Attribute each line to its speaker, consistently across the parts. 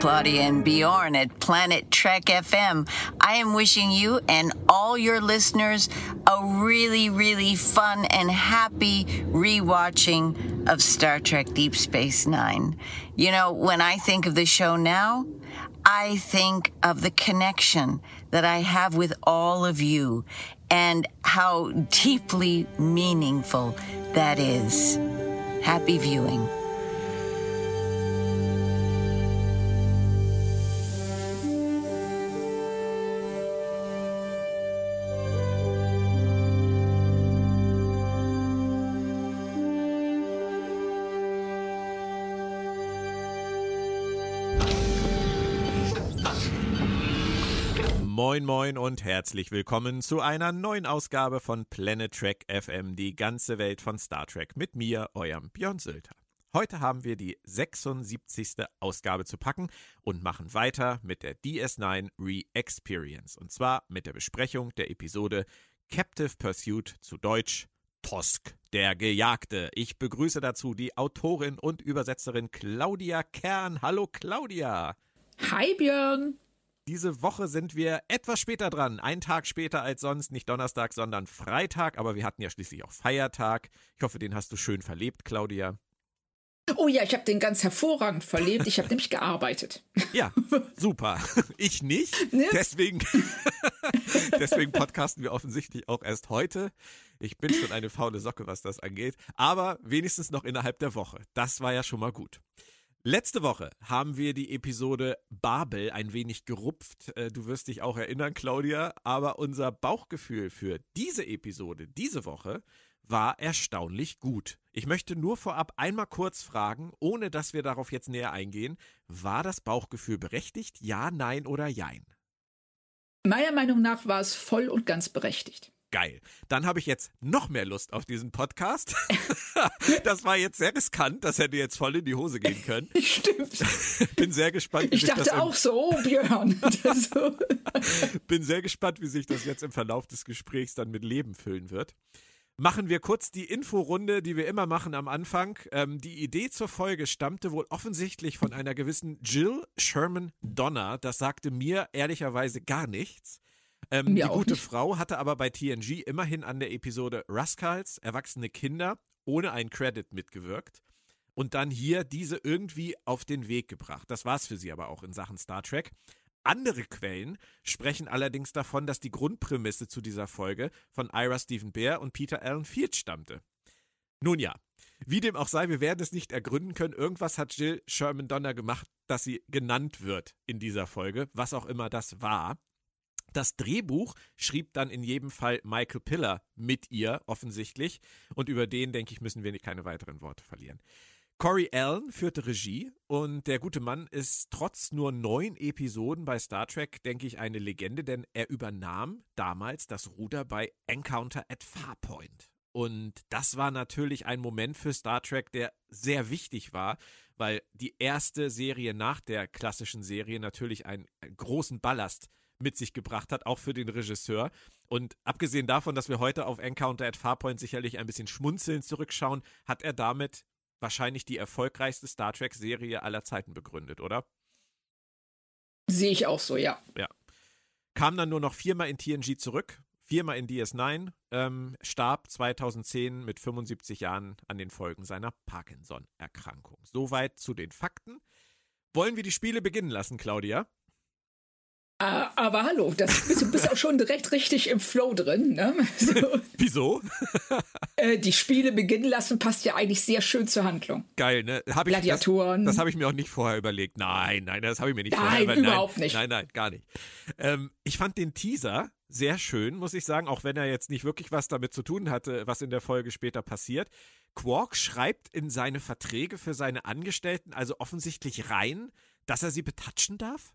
Speaker 1: Claudia and Bjorn at Planet Trek FM. I am wishing you and all your listeners a really, really fun and happy rewatching of Star Trek Deep Space Nine. You know, when I think of the show now, I think of the connection that I have with all of you and how deeply meaningful that is. Happy viewing.
Speaker 2: Moin und herzlich willkommen zu einer neuen Ausgabe von Planet Trek FM, die ganze Welt von Star Trek mit mir, eurem Björn Sülter. Heute haben wir die 76. Ausgabe zu packen und machen weiter mit der DS9 Re-Experience und zwar mit der Besprechung der Episode Captive Pursuit zu Deutsch Tosk, der Gejagte. Ich begrüße dazu die Autorin und Übersetzerin Claudia Kern. Hallo Claudia.
Speaker 3: Hi Björn.
Speaker 2: Diese Woche sind wir etwas später dran. Einen Tag später als sonst. Nicht Donnerstag, sondern Freitag. Aber wir hatten ja schließlich auch Feiertag. Ich hoffe, den hast du schön verlebt, Claudia.
Speaker 3: Oh ja, ich habe den ganz hervorragend verlebt. Ich habe nämlich gearbeitet.
Speaker 2: Ja, super. Ich nicht. Ne? Deswegen, deswegen podcasten wir offensichtlich auch erst heute. Ich bin schon eine faule Socke, was das angeht. Aber wenigstens noch innerhalb der Woche. Das war ja schon mal gut. Letzte Woche haben wir die Episode Babel ein wenig gerupft. Äh, du wirst dich auch erinnern, Claudia. Aber unser Bauchgefühl für diese Episode, diese Woche, war erstaunlich gut. Ich möchte nur vorab einmal kurz fragen, ohne dass wir darauf jetzt näher eingehen, war das Bauchgefühl berechtigt? Ja, nein oder jein?
Speaker 3: Meiner Meinung nach war es voll und ganz berechtigt
Speaker 2: geil. Dann habe ich jetzt noch mehr Lust auf diesen Podcast. das war jetzt sehr riskant, das hätte jetzt voll in die Hose gehen können.
Speaker 3: Stimmt.
Speaker 2: Bin sehr gespannt. Wie
Speaker 3: ich dachte auch so, oh, Björn.
Speaker 2: Bin sehr gespannt, wie sich das jetzt im Verlauf des Gesprächs dann mit Leben füllen wird. Machen wir kurz die Inforunde, die wir immer machen am Anfang. Ähm, die Idee zur Folge stammte wohl offensichtlich von einer gewissen Jill Sherman Donner. Das sagte mir ehrlicherweise gar nichts. Ähm, die gute nicht. Frau hatte aber bei TNG immerhin an der Episode Rascals, erwachsene Kinder, ohne einen Credit mitgewirkt und dann hier diese irgendwie auf den Weg gebracht. Das war es für sie aber auch in Sachen Star Trek. Andere Quellen sprechen allerdings davon, dass die Grundprämisse zu dieser Folge von Ira Stephen Bear und Peter Allen Field stammte. Nun ja, wie dem auch sei, wir werden es nicht ergründen können. Irgendwas hat Jill Sherman Donner gemacht, dass sie genannt wird in dieser Folge, was auch immer das war. Das Drehbuch schrieb dann in jedem Fall Michael Piller mit ihr offensichtlich und über den, denke ich, müssen wir keine weiteren Worte verlieren. Corey Allen führte Regie und der gute Mann ist trotz nur neun Episoden bei Star Trek, denke ich, eine Legende, denn er übernahm damals das Ruder bei Encounter at Farpoint. Und das war natürlich ein Moment für Star Trek, der sehr wichtig war, weil die erste Serie nach der klassischen Serie natürlich einen großen Ballast mit sich gebracht hat, auch für den Regisseur. Und abgesehen davon, dass wir heute auf Encounter at Farpoint sicherlich ein bisschen schmunzeln zurückschauen, hat er damit wahrscheinlich die erfolgreichste Star Trek-Serie aller Zeiten begründet, oder?
Speaker 3: Sehe ich auch so, ja.
Speaker 2: Ja. Kam dann nur noch viermal in TNG zurück, viermal in DS9, ähm, starb 2010 mit 75 Jahren an den Folgen seiner Parkinson-Erkrankung. Soweit zu den Fakten. Wollen wir die Spiele beginnen lassen, Claudia?
Speaker 3: Ah, aber hallo, das, bist, du bist auch schon direkt richtig im Flow drin. Ne?
Speaker 2: So. Wieso?
Speaker 3: Äh, die Spiele beginnen lassen passt ja eigentlich sehr schön zur Handlung.
Speaker 2: Geil, ne? Hab ich,
Speaker 3: Gladiatoren.
Speaker 2: Das, das habe ich mir auch nicht vorher überlegt. Nein, nein, das habe ich mir nicht
Speaker 3: nein,
Speaker 2: vorher
Speaker 3: überlegt. Nein, überhaupt nicht.
Speaker 2: Nein, nein, gar nicht. Ähm, ich fand den Teaser sehr schön, muss ich sagen, auch wenn er jetzt nicht wirklich was damit zu tun hatte, was in der Folge später passiert. Quark schreibt in seine Verträge für seine Angestellten also offensichtlich rein, dass er sie betatschen darf?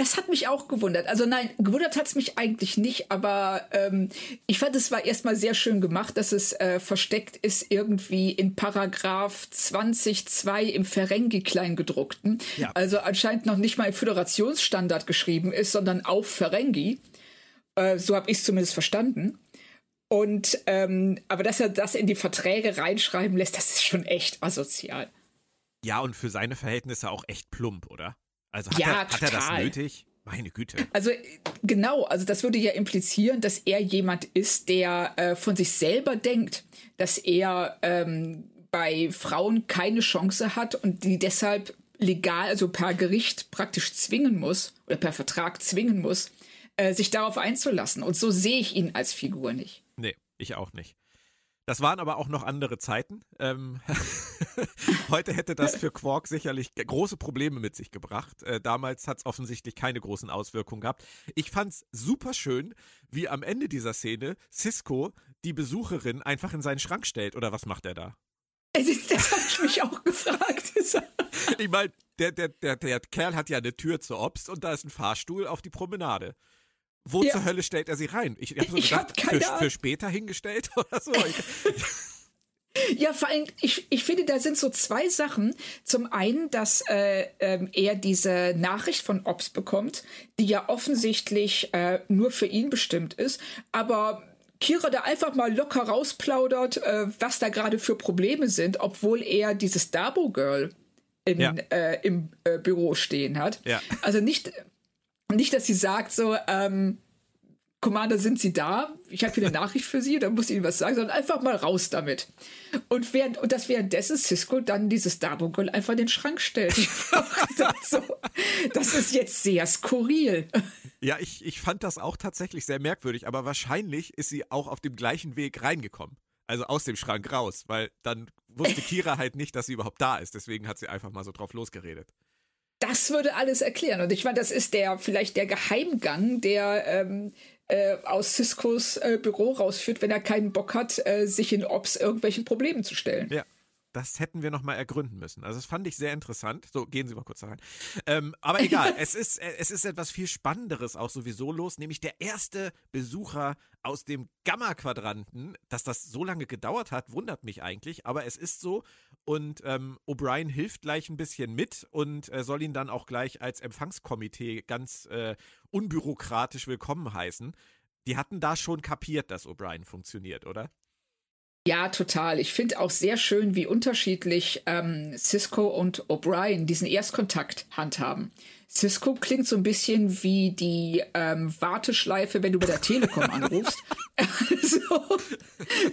Speaker 3: Das hat mich auch gewundert. Also nein, gewundert hat es mich eigentlich nicht, aber ähm, ich fand, es war erstmal sehr schön gemacht, dass es äh, versteckt ist irgendwie in Paragraph 20.2 im Ferengi Kleingedruckten. Ja. Also anscheinend noch nicht mal im Föderationsstandard geschrieben ist, sondern auf Ferengi. Äh, so habe ich es zumindest verstanden. Und ähm, aber dass er das in die Verträge reinschreiben lässt, das ist schon echt asozial.
Speaker 2: Ja, und für seine Verhältnisse auch echt plump, oder? Also hat,
Speaker 3: Ja,
Speaker 2: er, hat er das nötig? Meine Güte.
Speaker 3: Also äh, genau, also das würde ja implizieren, dass er jemand ist, der äh, von sich selber denkt, dass er ähm, bei Frauen keine Chance hat und die deshalb legal, also per Gericht praktisch zwingen muss oder per Vertrag zwingen muss, äh, sich darauf einzulassen. Und so sehe ich ihn als Figur nicht.
Speaker 2: Nee, ich auch nicht. Das waren aber auch noch andere Zeiten. Ähm, heute hätte das für Quark sicherlich große Probleme mit sich gebracht. Äh, damals hat es offensichtlich keine großen Auswirkungen gehabt. Ich fand es super schön, wie am Ende dieser Szene Cisco die Besucherin einfach in seinen Schrank stellt. Oder was macht er da?
Speaker 3: Das habe ich mich auch gefragt.
Speaker 2: Ich meine, der, der, der, der Kerl hat ja eine Tür zur Obst und da ist ein Fahrstuhl auf die Promenade. Wo
Speaker 3: Ja.
Speaker 2: zur Hölle stellt er sie rein? Ich habe so
Speaker 3: Ich
Speaker 2: gedacht,
Speaker 3: hab keine
Speaker 2: für, für später hingestellt oder so.
Speaker 3: Ja, vor allem, ich, ich finde, da sind so zwei Sachen. Zum einen, dass äh, ähm, er diese Nachricht von Ops bekommt, die ja offensichtlich äh, nur für ihn bestimmt ist, aber Kira da einfach mal locker rausplaudert, äh, was da gerade für Probleme sind, obwohl er dieses Dabo-Girl im,
Speaker 2: Ja.
Speaker 3: äh, im äh, Büro stehen hat.
Speaker 2: Ja.
Speaker 3: Also nicht, nicht, dass sie sagt so, ähm, Commander, sind Sie da? Ich habe hier eine Nachricht für Sie, da muss ich Ihnen was sagen, sondern einfach mal raus damit. Und, während, und dass währenddessen Cisco dann dieses Dabo-Girl einfach in den Schrank stellt. So, das ist jetzt sehr skurril.
Speaker 2: ja, ich, ich fand das auch tatsächlich sehr merkwürdig, aber wahrscheinlich ist sie auch auf dem gleichen Weg reingekommen. Also aus dem Schrank raus, weil dann wusste Kira halt nicht, dass sie überhaupt da ist. Deswegen hat sie einfach mal so drauf losgeredet.
Speaker 3: Das würde alles erklären. Und ich meine, das ist der vielleicht der Geheimgang, der ähm, äh, aus Ciscos äh, Büro rausführt, wenn er keinen Bock hat, äh, sich in Ops irgendwelchen Problemen zu stellen.
Speaker 2: Ja. Das hätten wir nochmal ergründen müssen. Also das fand ich sehr interessant. So, gehen Sie mal kurz da rein. Ähm, aber egal, es ist, äh, es ist etwas viel Spannenderes auch sowieso los, nämlich der erste Besucher aus dem Gamma-Quadranten. Dass das so lange gedauert hat, wundert mich eigentlich, aber es ist so. Und ähm, O'Brien hilft gleich ein bisschen mit und äh, soll ihn dann auch gleich als Empfangskomitee ganz äh, unbürokratisch willkommen heißen. Die hatten da schon kapiert, dass O'Brien funktioniert, oder?
Speaker 3: Ja, total. Ich finde auch sehr schön, wie unterschiedlich ähm, Cisco und O'Brien diesen Erstkontakt handhaben. Cisco klingt so ein bisschen wie die ähm, Warteschleife, wenn du bei der Telekom anrufst. also,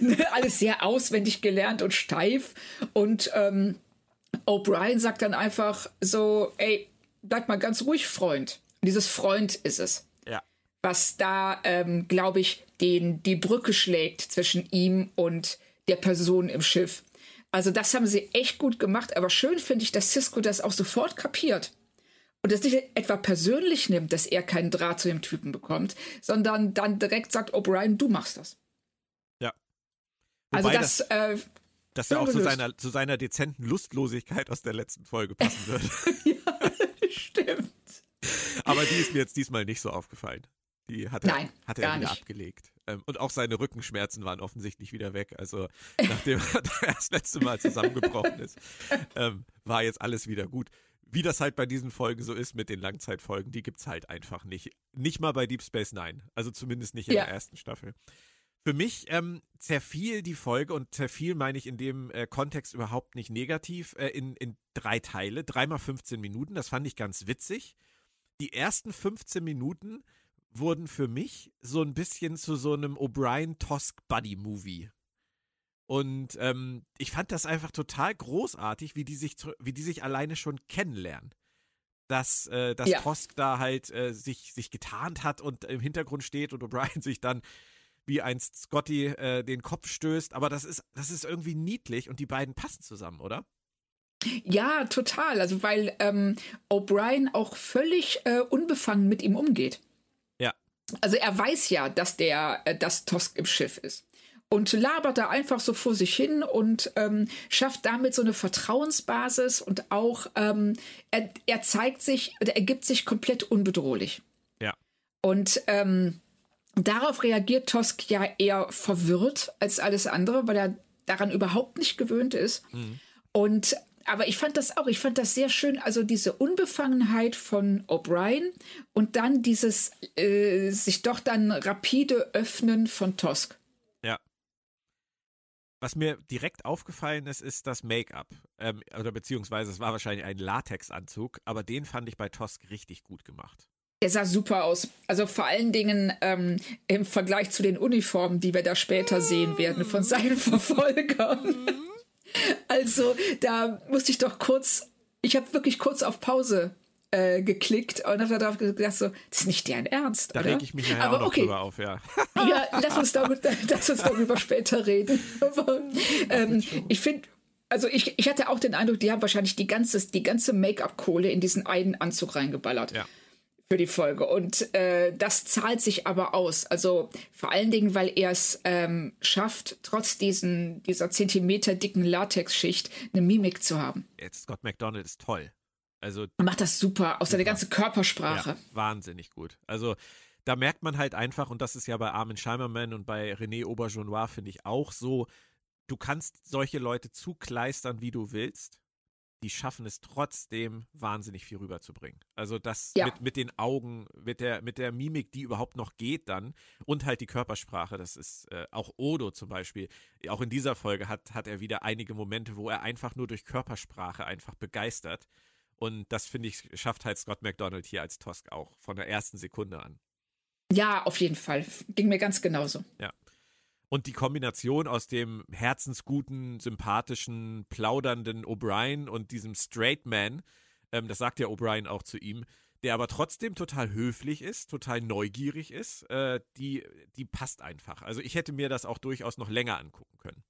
Speaker 3: ne, alles sehr auswendig gelernt und steif. Und ähm, O'Brien sagt dann einfach so, ey, bleib mal ganz ruhig, Freund. Und dieses Freund ist es
Speaker 2: Ja.
Speaker 3: was da, ähm, glaube ich, den, die Brücke schlägt zwischen ihm und der Person im Schiff. Also das haben sie echt gut gemacht, aber schön finde ich, dass Cisco das auch sofort kapiert. Und das nicht etwa persönlich nimmt, dass er keinen Draht zu dem Typen bekommt, sondern dann direkt sagt, O'Brien, du machst das.
Speaker 2: Ja.
Speaker 3: Also
Speaker 2: Wobei
Speaker 3: das, äh,
Speaker 2: dass er auch zu seiner, zu seiner dezenten Lustlosigkeit aus der letzten Folge passen würde.
Speaker 3: stimmt.
Speaker 2: Aber die ist mir jetzt diesmal nicht so aufgefallen. Die hat er,
Speaker 3: Nein,
Speaker 2: hat er wieder
Speaker 3: nicht.
Speaker 2: abgelegt. Ähm, und auch seine Rückenschmerzen waren offensichtlich wieder weg. Also nachdem er das letzte Mal zusammengebrochen ist, ähm, war jetzt alles wieder gut. Wie das halt bei diesen Folgen so ist mit den Langzeitfolgen, die gibt's halt einfach nicht. Nicht mal bei Deep Space Nine. Also zumindest nicht in
Speaker 3: Ja.
Speaker 2: der ersten Staffel. Für mich ähm, zerfiel die Folge und zerfiel meine ich in dem äh, Kontext überhaupt nicht negativ äh, in, in drei Teile, dreimal 15 Minuten. Das fand ich ganz witzig. Die ersten 15 Minuten wurden für mich so ein bisschen zu so einem O'Brien-Tosk-Buddy-Movie. Und ähm, ich fand das einfach total großartig, wie die sich, wie die sich alleine schon kennenlernen. Dass, äh, dass
Speaker 3: Ja.
Speaker 2: Tosk da halt äh, sich, sich getarnt hat und im Hintergrund steht und O'Brien sich dann wie einst Scotty äh, den Kopf stößt. Aber das ist, das ist irgendwie niedlich und die beiden passen zusammen, oder?
Speaker 3: Ja, total. Also weil ähm, O'Brien auch völlig äh, unbefangen mit ihm umgeht. Also er weiß ja, dass der, äh, dass Tosk im Schiff ist. Und labert da einfach so vor sich hin und ähm, schafft damit so eine Vertrauensbasis und auch ähm, er, er zeigt sich, oder er gibt sich komplett unbedrohlich.
Speaker 2: Ja.
Speaker 3: Und ähm, darauf reagiert Tosk ja eher verwirrt als alles andere, weil er daran überhaupt nicht gewöhnt ist. Und aber ich fand das auch, ich fand das sehr schön, also diese Unbefangenheit von O'Brien und dann dieses äh, sich doch dann rapide öffnen von Tosk.
Speaker 2: Ja. Was mir direkt aufgefallen ist, ist das Make-up. Ähm, oder beziehungsweise es war wahrscheinlich ein Latexanzug, aber den fand ich bei Tosk richtig gut gemacht.
Speaker 3: Er sah super aus. Also vor allen Dingen ähm, im Vergleich zu den Uniformen, die wir da später sehen werden von seinen Verfolgern. also da musste ich doch kurz, ich habe wirklich kurz auf Pause äh, geklickt und habe darauf gedacht, so, das ist nicht deren Ernst.
Speaker 2: Da reg ich mich nachher
Speaker 3: Aber
Speaker 2: auch noch
Speaker 3: okay.
Speaker 2: drüber auf, ja.
Speaker 3: ja, lass uns, darüber, lass uns darüber später reden. Aber, ähm, ich finde, also ich, ich hatte auch den Eindruck, die haben wahrscheinlich die ganze, die ganze Make-up-Kohle in diesen einen Anzug reingeballert.
Speaker 2: Ja.
Speaker 3: Für die Folge. Und äh, das zahlt sich aber aus. Also vor allen Dingen, weil er es ähm, schafft, trotz diesen, dieser Zentimeter dicken Latexschicht eine Mimik zu haben.
Speaker 2: Jetzt Scott McDonald ist toll. Also
Speaker 3: Er macht das super, auch seine
Speaker 2: Super.
Speaker 3: ganze Körpersprache.
Speaker 2: Ja, wahnsinnig gut. Also da merkt man halt einfach, und das ist ja bei Armin Scheimerman und bei René Auberjonois, finde ich auch so, du kannst solche Leute zukleistern, wie du willst. Die schaffen es trotzdem, wahnsinnig viel rüberzubringen. Also das
Speaker 3: Ja.
Speaker 2: mit, mit den Augen, mit der, mit der Mimik, die überhaupt noch geht dann und halt die Körpersprache, das ist äh, auch Odo zum Beispiel. Auch in dieser Folge hat, hat er wieder einige Momente, wo er einfach nur durch Körpersprache einfach begeistert. Und das, finde ich, schafft halt Scott McDonald hier als Tosk auch von der ersten Sekunde an.
Speaker 3: Ja, auf jeden Fall. Ging mir ganz genauso.
Speaker 2: Und die Kombination aus dem herzensguten, sympathischen, plaudernden O'Brien und diesem Straight Man, ähm, das sagt ja O'Brien auch zu ihm, der aber trotzdem total höflich ist, total neugierig ist, äh, die, die passt einfach. Also ich hätte mir das auch durchaus noch länger angucken können.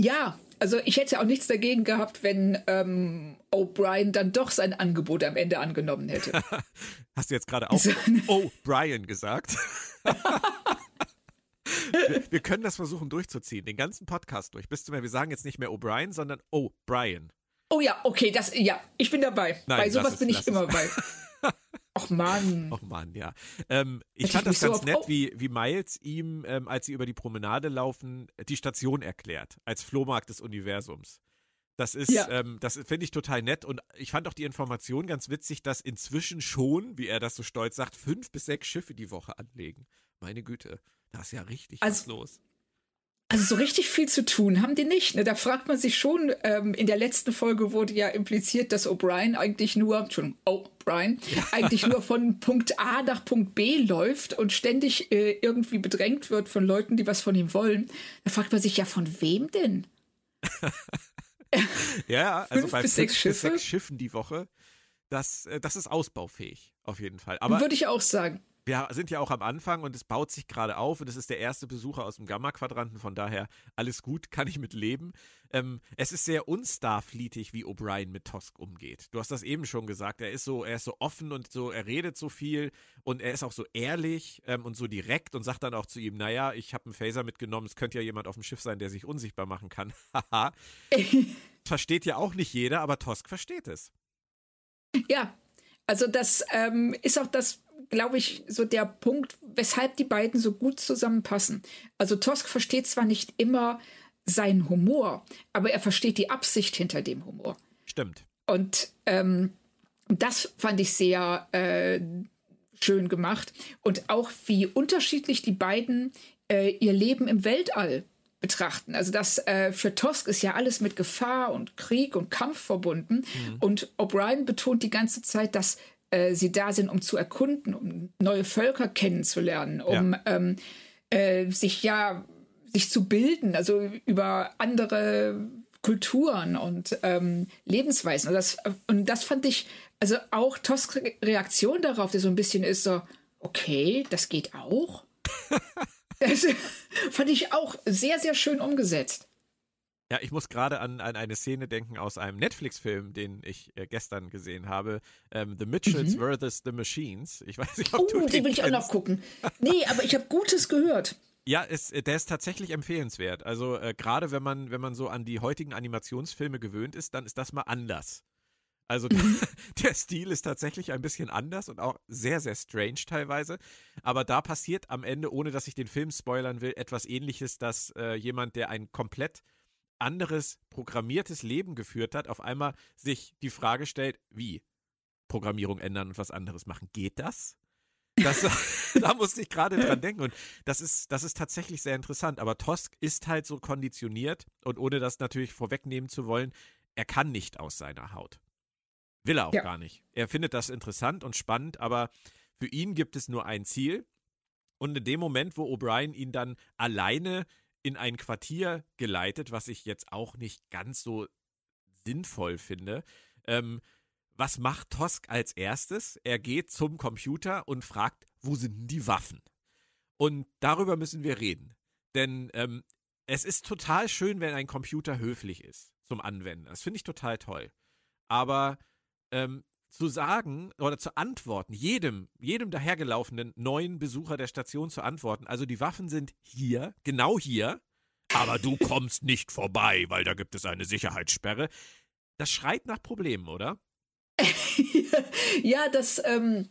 Speaker 3: Ja, also ich hätte auch nichts dagegen gehabt, wenn ähm, O'Brien dann doch sein Angebot am Ende angenommen hätte.
Speaker 2: Hast du jetzt gerade auch O'Brien gesagt? wir, wir können das versuchen durchzuziehen, den ganzen Podcast durch. Bis zum wir sagen jetzt nicht mehr O'Brien, sondern O'Brien.
Speaker 3: oh ja, okay, das, ja, ich bin dabei.
Speaker 2: Nein,
Speaker 3: Bei sowas
Speaker 2: es,
Speaker 3: bin ich
Speaker 2: es.
Speaker 3: immer bei. Ach Mann.
Speaker 2: Och Mann, ja. Ähm, ich fand
Speaker 3: ich
Speaker 2: das
Speaker 3: so
Speaker 2: ganz
Speaker 3: auf-
Speaker 2: nett,
Speaker 3: oh.
Speaker 2: wie, wie Miles ihm, ähm, als sie über die Promenade laufen, die Station erklärt, als Flohmarkt des Universums. Das ist,
Speaker 3: Ja.
Speaker 2: ähm, das finde ich total nett und ich fand auch die Information ganz witzig, dass inzwischen schon, wie er das so stolz sagt, fünf bis sechs Schiffe die Woche anlegen. Meine Güte, da ist ja richtig was
Speaker 3: Also-
Speaker 2: los.
Speaker 3: Also so richtig viel zu tun haben die nicht. Ne? Da fragt man sich schon, ähm, in der letzten Folge wurde ja impliziert, dass O'Brien eigentlich nur, Entschuldigung, O'Brien, eigentlich nur von Punkt A nach Punkt B läuft und ständig äh, irgendwie bedrängt wird von Leuten, die was von ihm wollen. Da fragt man sich ja, von wem denn?
Speaker 2: Ja, also
Speaker 3: Fünf
Speaker 2: bei
Speaker 3: bis sechs
Speaker 2: bis
Speaker 3: Schiffe?
Speaker 2: sechs Schiffen die Woche, das, äh, das ist ausbaufähig, auf jeden Fall. Aber
Speaker 3: Würde ich auch sagen.
Speaker 2: Wir sind ja auch am Anfang und es baut sich gerade auf und es ist der erste Besucher aus dem Gamma-Quadranten, von daher alles gut, kann ich mit leben. Ähm, es ist sehr unstarfleetig, wie O'Brien mit Tosk umgeht. Du hast das eben schon gesagt, er ist so, er ist so offen und so, er redet so viel und er ist auch so ehrlich ähm, und so direkt und sagt dann auch zu ihm, naja, ich habe einen Phaser mitgenommen, es könnte ja jemand auf dem Schiff sein, der sich unsichtbar machen kann. Haha. Versteht ja auch nicht jeder, aber Tosk versteht es.
Speaker 3: Ja, also das ähm, ist auch das, glaube ich, so der Punkt, weshalb die beiden so gut zusammenpassen. Also Tosk versteht zwar nicht immer seinen Humor, aber er versteht die Absicht hinter dem Humor.
Speaker 2: Stimmt.
Speaker 3: Und ähm, das fand ich sehr äh, schön gemacht. Und auch wie unterschiedlich die beiden äh, ihr Leben im Weltall betrachten. Also das äh, für Tosk ist ja alles mit Gefahr und Krieg und Kampf verbunden. Und O'Brien betont die ganze Zeit, dass äh, sie da sind, um zu erkunden, um neue Völker kennenzulernen, um ähm, äh, sich ja sich zu bilden, also über andere Kulturen und ähm, Lebensweisen. Und das, und das fand ich, also auch Tosks Re- Reaktion darauf, die so ein bisschen ist so, okay, das geht auch. das fand ich auch sehr, sehr schön umgesetzt.
Speaker 2: Ja, ich muss gerade an, an eine Szene denken aus einem Netflix-Film, den ich äh, gestern gesehen habe. Ähm, the Mitchells vs. The Machines. Ich weiß nicht, ob
Speaker 3: Oh,
Speaker 2: du den
Speaker 3: den will ich auch noch gucken. Nee, aber ich habe Gutes gehört.
Speaker 2: Ja, es, äh, der ist tatsächlich empfehlenswert. Also äh, gerade wenn man, wenn man so an die heutigen Animationsfilme gewöhnt ist, dann ist das mal anders. Also der Stil ist tatsächlich ein bisschen anders und auch sehr, sehr strange teilweise. Aber da passiert am Ende, ohne dass ich den Film spoilern will, etwas ähnliches, dass äh, jemand, der ein komplett anderes programmiertes Leben geführt hat, auf einmal sich die Frage stellt, wie? Programmierung ändern und was anderes machen. Geht das? Das, da musste ich gerade dran denken. Und das ist, das ist tatsächlich sehr interessant. Aber Tosk ist halt so konditioniert und ohne das natürlich vorwegnehmen zu wollen, er kann nicht aus seiner Haut. Will er auch ja. gar nicht. Er findet das interessant und spannend, aber für ihn gibt es nur ein Ziel. Und in dem Moment, wo O'Brien ihn dann alleine in ein Quartier geleitet, was ich jetzt auch nicht ganz so sinnvoll finde, ähm, was macht Tosk als erstes? Er geht zum Computer und fragt, wo sind die Waffen? Und darüber müssen wir reden. Denn ähm, es ist total schön, wenn ein Computer höflich ist zum Anwenden. Das finde ich total toll. Aber ähm, zu sagen oder zu antworten, jedem, jedem dahergelaufenen neuen Besucher der Station zu antworten, also die Waffen sind hier, genau hier, aber du kommst nicht vorbei, weil da gibt es eine Sicherheitssperre. Das schreit nach Problemen, oder?
Speaker 3: ja, das, ähm,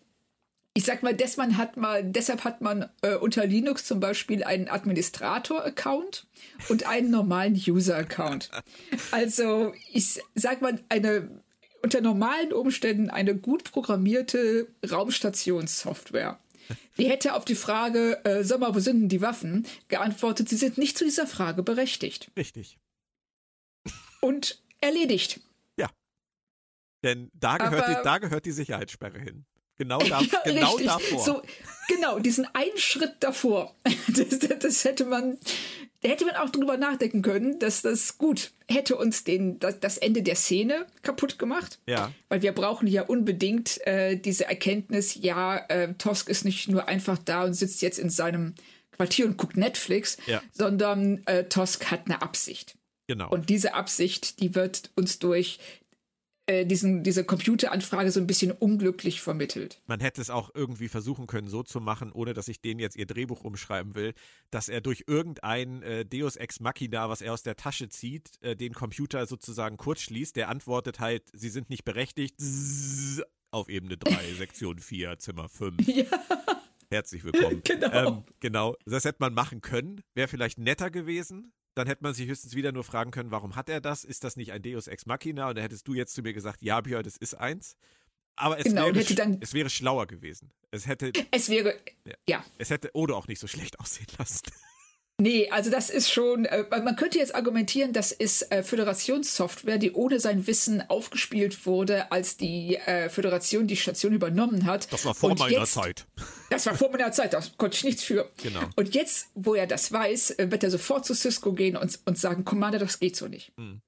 Speaker 3: ich sag mal, man hat mal, deshalb hat man äh, unter Linux zum Beispiel einen Administrator-Account und einen normalen User-Account. Also, ich sag mal, eine unter normalen Umständen eine gut programmierte Raumstationssoftware. Die hätte auf die Frage, äh, sag mal, wo sind denn die Waffen, geantwortet, sie sind nicht zu dieser Frage berechtigt.
Speaker 2: Richtig.
Speaker 3: Und erledigt.
Speaker 2: Denn da gehört, Aber, die, da gehört die Sicherheitssperre hin. Genau, da, ja, genau davor. So,
Speaker 3: genau, diesen einen Schritt davor. Das, das, das, hätte man, da hätte man auch drüber nachdenken können, dass das gut hätte uns den, das, das Ende der Szene kaputt gemacht.
Speaker 2: Ja.
Speaker 3: Weil wir brauchen ja unbedingt äh, diese Erkenntnis, ja, äh, Tosk ist nicht nur einfach da und sitzt jetzt in seinem Quartier und guckt Netflix, ja. sondern äh, Tosk hat eine Absicht.
Speaker 2: Genau.
Speaker 3: Und diese Absicht, die wird uns durch äh, diesen, diese Computeranfrage so ein bisschen unglücklich vermittelt.
Speaker 2: Man hätte es auch irgendwie versuchen können, so zu machen, ohne dass ich denen jetzt ihr Drehbuch umschreiben will, dass er durch irgendein äh, Deus Ex Machina, was er aus der Tasche zieht, äh, den Computer sozusagen kurzschließt. Der antwortet halt, sie sind nicht berechtigt. Zzz, auf Ebene 3, Sektion 4, Zimmer 5. Ja. Herzlich willkommen.
Speaker 3: Genau.
Speaker 2: Ähm, genau. Das hätte man machen können. Wäre vielleicht netter gewesen dann hätte man sich höchstens wieder nur fragen können, warum hat er das? Ist das nicht ein Deus Ex Machina? Und dann hättest du jetzt zu mir gesagt, ja, Björn, das ist eins. Aber es, genau, wäre, dann, es wäre schlauer gewesen. Es hätte.
Speaker 3: Es wäre. Ja. ja.
Speaker 2: Es hätte Odo auch nicht so schlecht aussehen lassen.
Speaker 3: Nee, also das ist schon, äh, man könnte jetzt argumentieren, das ist äh, Föderationssoftware, die ohne sein Wissen aufgespielt wurde, als die äh, Föderation die Station übernommen hat.
Speaker 2: Das war vor Und meiner jetzt, Zeit.
Speaker 3: Das war vor meiner Zeit, da konnte ich nichts für.
Speaker 2: Genau.
Speaker 3: Und jetzt, wo er das weiß, wird er sofort zu Cisco gehen und, und sagen, Commander, das geht so nicht. Mhm.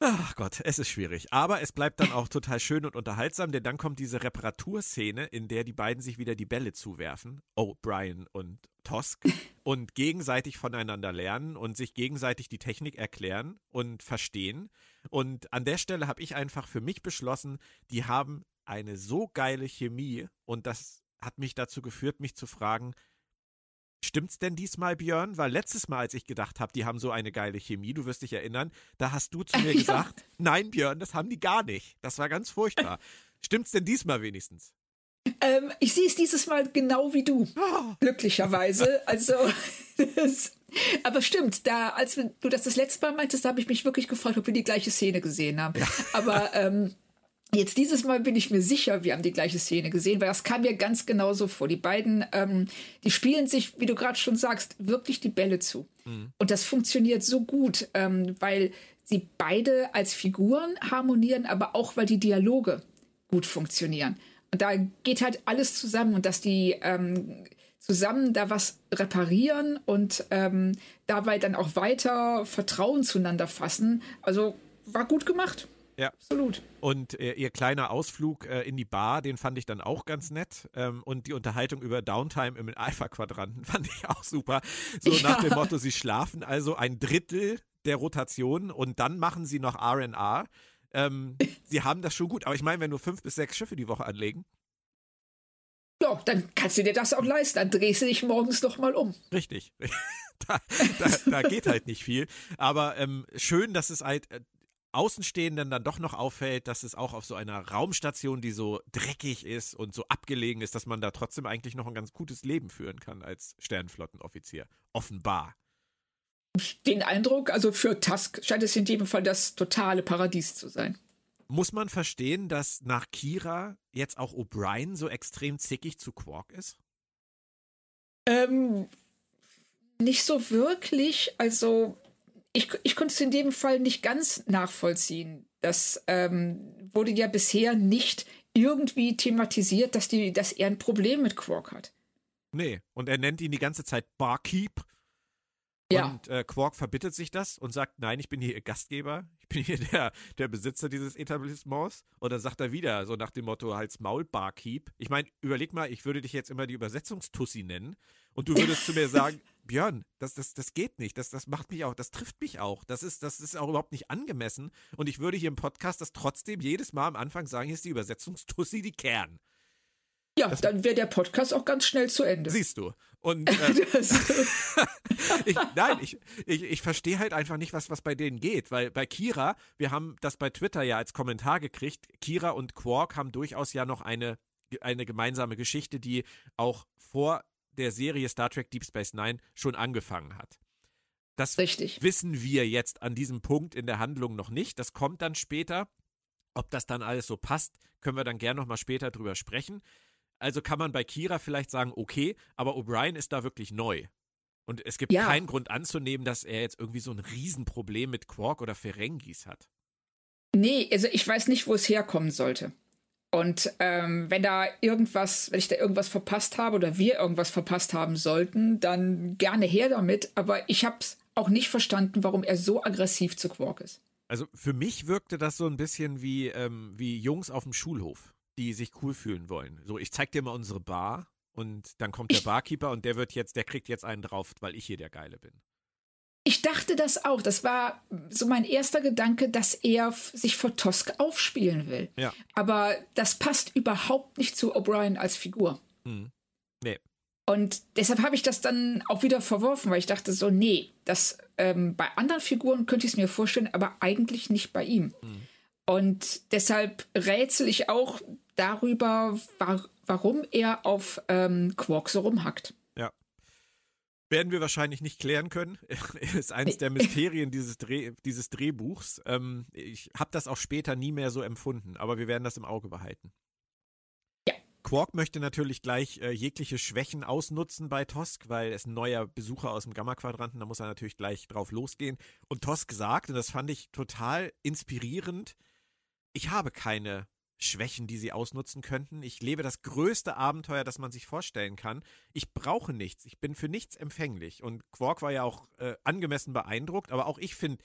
Speaker 2: Ach Gott, es ist schwierig. Aber es bleibt dann auch total schön und unterhaltsam, denn dann kommt diese Reparaturszene, in der die beiden sich wieder die Bälle zuwerfen. Oh, Brian und Tosk. Und gegenseitig voneinander lernen und sich gegenseitig die Technik erklären und verstehen. Und an der Stelle habe ich einfach für mich beschlossen, die haben eine so geile Chemie und das hat mich dazu geführt, mich zu fragen, Stimmt's denn diesmal, Björn? Weil letztes Mal, als ich gedacht habe, die haben so eine geile Chemie, du wirst dich erinnern, da hast du zu mir ja. gesagt, nein, Björn, das haben die gar nicht. Das war ganz furchtbar. Stimmt's denn diesmal wenigstens?
Speaker 3: Ähm, ich sehe es dieses Mal genau wie du. Oh. Glücklicherweise. Also, das, aber stimmt, da, als du das das letzte Mal meintest, habe ich mich wirklich gefragt, ob wir die gleiche Szene gesehen haben. Ja. Aber ähm, Jetzt dieses Mal bin ich mir sicher, wir haben die gleiche Szene gesehen, weil das kam mir ganz genauso vor. Die beiden, ähm, die spielen sich, wie du gerade schon sagst, wirklich die Bälle zu. Mhm. Und das funktioniert so gut, ähm, weil sie beide als Figuren harmonieren, aber auch weil die Dialoge gut funktionieren. Und da geht halt alles zusammen und dass die ähm, zusammen da was reparieren und ähm, dabei dann auch weiter Vertrauen zueinander fassen. Also war gut gemacht.
Speaker 2: Ja. Absolut. Und äh, ihr kleiner Ausflug äh, in die Bar, den fand ich dann auch ganz nett. Ähm, und die Unterhaltung über Downtime im Alpha-Quadranten fand ich auch super. So ja. nach dem Motto, sie schlafen also ein Drittel der Rotation und dann machen sie noch RNR. Ähm, sie haben das schon gut. Aber ich meine, wenn nur fünf bis sechs Schiffe die Woche anlegen.
Speaker 3: Ja, dann kannst du dir das auch leisten. Dann drehst du dich morgens doch mal um.
Speaker 2: Richtig. da, da, da, geht halt nicht viel. Aber ähm, schön, dass es halt äh, Außenstehenden dann doch noch auffällt, dass es auch auf so einer Raumstation, die so dreckig ist und so abgelegen ist, dass man da trotzdem eigentlich noch ein ganz gutes Leben führen kann als Sternenflottenoffizier. Offenbar.
Speaker 3: Den Eindruck, also für Tusk scheint es in jedem Fall das totale Paradies zu sein.
Speaker 2: muss man verstehen, dass nach Kira jetzt auch O'Brien so extrem zickig zu Quark ist?
Speaker 3: Ähm, nicht so wirklich. Also, ich, ich konnte es in dem Fall nicht ganz nachvollziehen. Das ähm, wurde ja bisher nicht irgendwie thematisiert, dass, die, dass er ein Problem mit Quark hat.
Speaker 2: Nee, und er nennt ihn die ganze Zeit Barkeep.
Speaker 3: Ja.
Speaker 2: Und äh, Quark verbittet sich das und sagt, nein, ich bin hier ihr Gastgeber, ich bin hier der, der Besitzer dieses Etablissements. Und dann sagt er wieder, so nach dem Motto, halt's Maul, Barkeep. Ich meine, überleg mal, ich würde dich jetzt immer die Übersetzungstussi nennen und du würdest zu mir sagen, Björn, das, das, das geht nicht, das, das macht mich auch, das trifft mich auch, das ist, das ist auch überhaupt nicht angemessen. Und ich würde hier im Podcast das trotzdem jedes Mal am Anfang sagen, hier ist die Übersetzungstussi die Kern.
Speaker 3: Ja, das, dann wäre der Podcast auch ganz schnell zu Ende.
Speaker 2: Siehst du. Und äh, ich, nein, ich, ich, ich verstehe halt einfach nicht, was, was bei denen geht, weil bei Kira, wir haben das bei Twitter ja als Kommentar gekriegt, Kira und Quark haben durchaus ja noch eine, eine gemeinsame Geschichte, die auch vor der Serie Star Trek Deep Space Nine schon angefangen hat. Das
Speaker 3: Richtig.
Speaker 2: wissen wir jetzt an diesem Punkt in der Handlung noch nicht. Das kommt dann später. Ob das dann alles so passt, können wir dann gerne nochmal später drüber sprechen. Also kann man bei Kira vielleicht sagen, okay, aber O'Brien ist da wirklich neu. Und es gibt
Speaker 3: Ja.
Speaker 2: keinen Grund anzunehmen, dass er jetzt irgendwie so ein Riesenproblem mit Quark oder Ferengis hat.
Speaker 3: Nee, also ich weiß nicht, wo es herkommen sollte. Und ähm, wenn da irgendwas, wenn ich da irgendwas verpasst habe oder wir irgendwas verpasst haben sollten, dann gerne her damit. Aber ich habe es auch nicht verstanden, warum er so aggressiv zu Quark ist.
Speaker 2: Also für mich wirkte das so ein bisschen wie, ähm, wie Jungs auf dem Schulhof, die sich cool fühlen wollen. So, ich zeig dir mal unsere Bar und dann kommt der Barkeeper und der wird jetzt, der kriegt jetzt einen drauf, weil ich hier der Geile bin.
Speaker 3: Ich dachte das auch. Das war so mein erster Gedanke, dass er sich vor Tosk aufspielen will.
Speaker 2: Ja.
Speaker 3: Aber das passt überhaupt nicht zu O'Brien als Figur.
Speaker 2: Hm. Nee.
Speaker 3: Und deshalb habe ich das dann auch wieder verworfen, weil ich dachte so, nee, das ähm, bei anderen Figuren könnte ich es mir vorstellen, aber eigentlich nicht bei ihm. Und deshalb rätsel ich auch darüber, wa warum er auf ähm, Quark so rumhackt.
Speaker 2: Werden wir wahrscheinlich nicht klären können. ist eines der Mysterien dieses, Dreh, dieses Drehbuchs. Ähm, ich habe das auch später nie mehr so empfunden, aber wir werden das im Auge behalten.
Speaker 3: Ja.
Speaker 2: Quark möchte natürlich gleich äh, jegliche Schwächen ausnutzen bei Tosk, weil es ein neuer Besucher aus dem Gamma-Quadranten, da muss er natürlich gleich drauf losgehen. Und Tosk sagt, und das fand ich total inspirierend, ich habe keine Schwächen, die sie ausnutzen könnten. Ich lebe das größte Abenteuer, das man sich vorstellen kann. Ich brauche nichts. Ich bin für nichts empfänglich. Und Quark war ja auch äh, angemessen beeindruckt, aber auch ich finde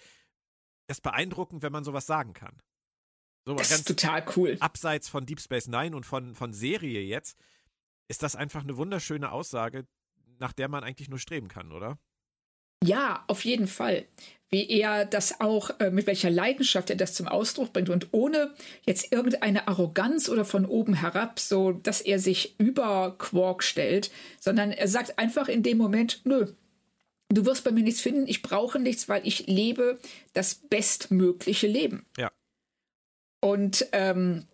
Speaker 2: es beeindruckend, wenn man sowas sagen kann. So
Speaker 3: Das ist total cool.
Speaker 2: abseits von Deep Space Nine und von, von Serie jetzt, ist das einfach eine wunderschöne Aussage, nach der man eigentlich nur streben kann, oder?
Speaker 3: Ja, auf jeden Fall. Wie er das auch, äh, mit welcher Leidenschaft er das zum Ausdruck bringt und ohne jetzt irgendeine Arroganz oder von oben herab, so dass er sich über Quark stellt, sondern er sagt einfach in dem Moment, nö, du wirst bei mir nichts finden, ich brauche nichts, weil ich lebe das bestmögliche Leben.
Speaker 2: Ja.
Speaker 3: Und ähm,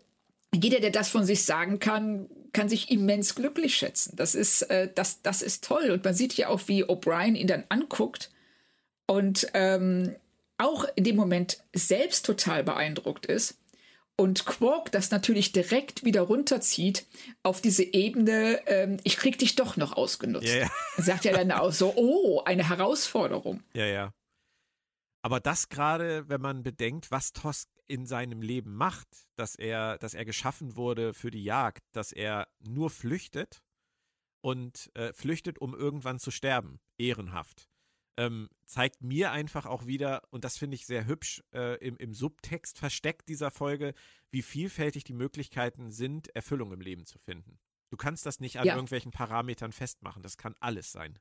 Speaker 3: jeder, der das von sich sagen kann, kann sich immens glücklich schätzen. Das ist, äh, das, das ist toll. Und man sieht ja auch, wie O'Brien ihn dann anguckt und ähm, auch in dem Moment selbst total beeindruckt ist. Und Quark das natürlich direkt wieder runterzieht auf diese Ebene, ähm, ich krieg dich doch noch ausgenutzt.
Speaker 2: Ja, ja.
Speaker 3: Sagt er dann auch so, oh, eine Herausforderung.
Speaker 2: Ja, ja. Aber das gerade, wenn man bedenkt, was Tosk in seinem Leben macht, dass er, dass er geschaffen wurde für die Jagd, dass er nur flüchtet und äh, flüchtet, um irgendwann zu sterben, ehrenhaft, ähm, zeigt mir einfach auch wieder, und das finde ich sehr hübsch, äh, im, im Subtext versteckt dieser Folge, wie vielfältig die Möglichkeiten sind, Erfüllung im Leben zu finden. Du kannst das nicht an
Speaker 3: Ja.
Speaker 2: irgendwelchen Parametern festmachen, das kann alles sein.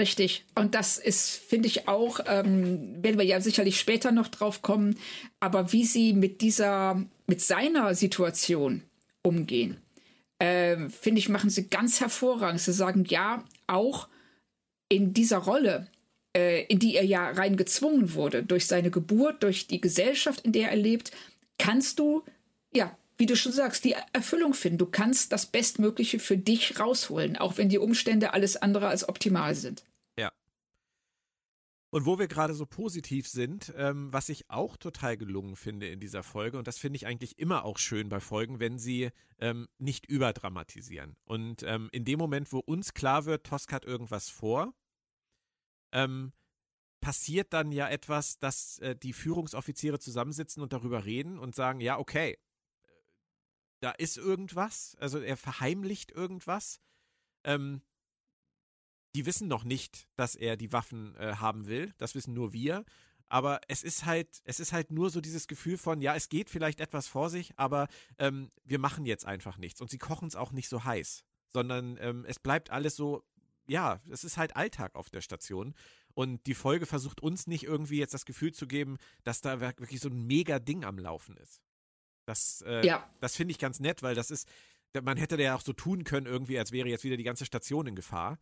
Speaker 3: Richtig. Und das ist, finde ich auch, ähm, werden wir ja sicherlich später noch drauf kommen, aber wie sie mit dieser, mit seiner Situation umgehen, ähm, finde ich, machen sie ganz hervorragend. Sie sagen, ja, auch in dieser Rolle, äh, in die er ja rein gezwungen wurde, durch seine Geburt, durch die Gesellschaft, in der er lebt, kannst du, ja, wie du schon sagst, die Erfüllung finden. Du kannst das Bestmögliche für dich rausholen, auch wenn die Umstände alles andere als optimal sind.
Speaker 2: Und wo wir gerade so positiv sind, ähm, was ich auch total gelungen finde in dieser Folge, und das finde ich eigentlich immer auch schön bei Folgen, wenn sie ähm, nicht überdramatisieren. Und ähm, in dem Moment, wo uns klar wird, Tosk hat irgendwas vor, ähm, passiert dann ja etwas, dass äh, die Führungsoffiziere zusammensitzen und darüber reden und sagen, ja, okay, da ist irgendwas, also er verheimlicht irgendwas. Ähm, die wissen noch nicht, dass er die Waffen äh, haben will. Das wissen nur wir. Aber es ist halt, es ist halt nur so dieses Gefühl von, ja, es geht vielleicht etwas vor sich, aber ähm, wir machen jetzt einfach nichts. Und sie kochen es auch nicht so heiß, sondern ähm, es bleibt alles so, ja, es ist halt Alltag auf der Station. Und die Folge versucht uns nicht irgendwie jetzt das Gefühl zu geben, dass da wirklich so ein mega Ding am Laufen ist. Das, äh, ja. das finde ich ganz nett, weil das ist, man hätte da ja auch so tun können, irgendwie, als wäre jetzt wieder die ganze Station in Gefahr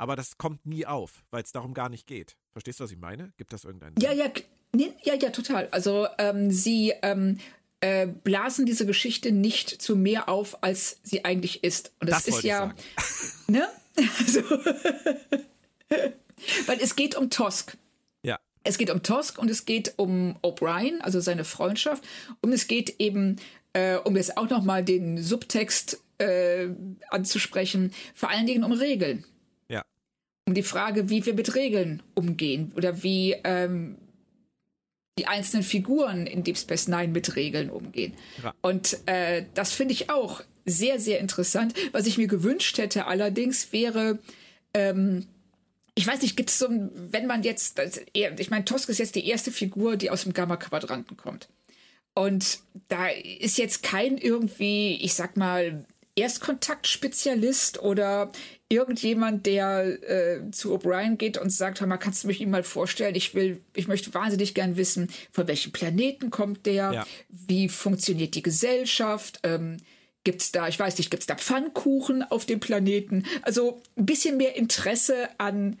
Speaker 2: aber das kommt nie auf, weil es darum gar nicht geht. Verstehst du, was ich meine? Gibt das irgendeinen?
Speaker 3: Ja, ja, nee, ja, ja, total. Also ähm, sie ähm, äh, blasen diese Geschichte nicht zu mehr auf, als sie eigentlich ist. Und das, das ist ja, ne? Also, weil es geht um Tosk.
Speaker 2: Ja.
Speaker 3: Es geht um Tosk und es geht um O'Brien, also seine Freundschaft. Und es geht eben, äh, um jetzt auch noch mal den Subtext äh, anzusprechen, vor allen Dingen um Regeln um die Frage, wie wir mit Regeln umgehen oder wie ähm, die einzelnen Figuren in Deep Space Nine mit Regeln umgehen. Ja. Und äh, das finde ich auch sehr, sehr interessant. Was ich mir gewünscht hätte allerdings wäre, ähm, ich weiß nicht, gibt es so ein, wenn man jetzt, ich meine, Tosk ist jetzt die erste Figur, die aus dem Gamma-Quadranten kommt. Und da ist jetzt kein irgendwie, ich sag mal, Erstkontaktspezialist oder irgendjemand, der äh, zu O'Brien geht und sagt, hör mal, kannst du mich ihm mal vorstellen? Ich will, ich möchte wahnsinnig gern wissen, von welchem Planeten kommt der? Ja. Wie funktioniert die Gesellschaft? Ähm, gibt's da, ich weiß nicht, gibt's da Pfannkuchen auf dem Planeten? Also ein bisschen mehr Interesse an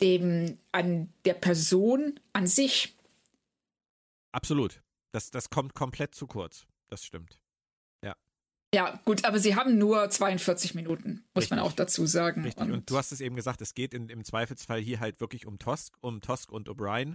Speaker 3: dem, an der Person an sich.
Speaker 2: Absolut. Das, das kommt komplett zu kurz. Das stimmt.
Speaker 3: Ja, gut, aber sie haben nur 42 Minuten, muss Richtig. man auch dazu sagen.
Speaker 2: Richtig, und, und, du hast es eben gesagt, es geht in, im Zweifelsfall hier halt wirklich um Tosk, um Tosk und O'Brien.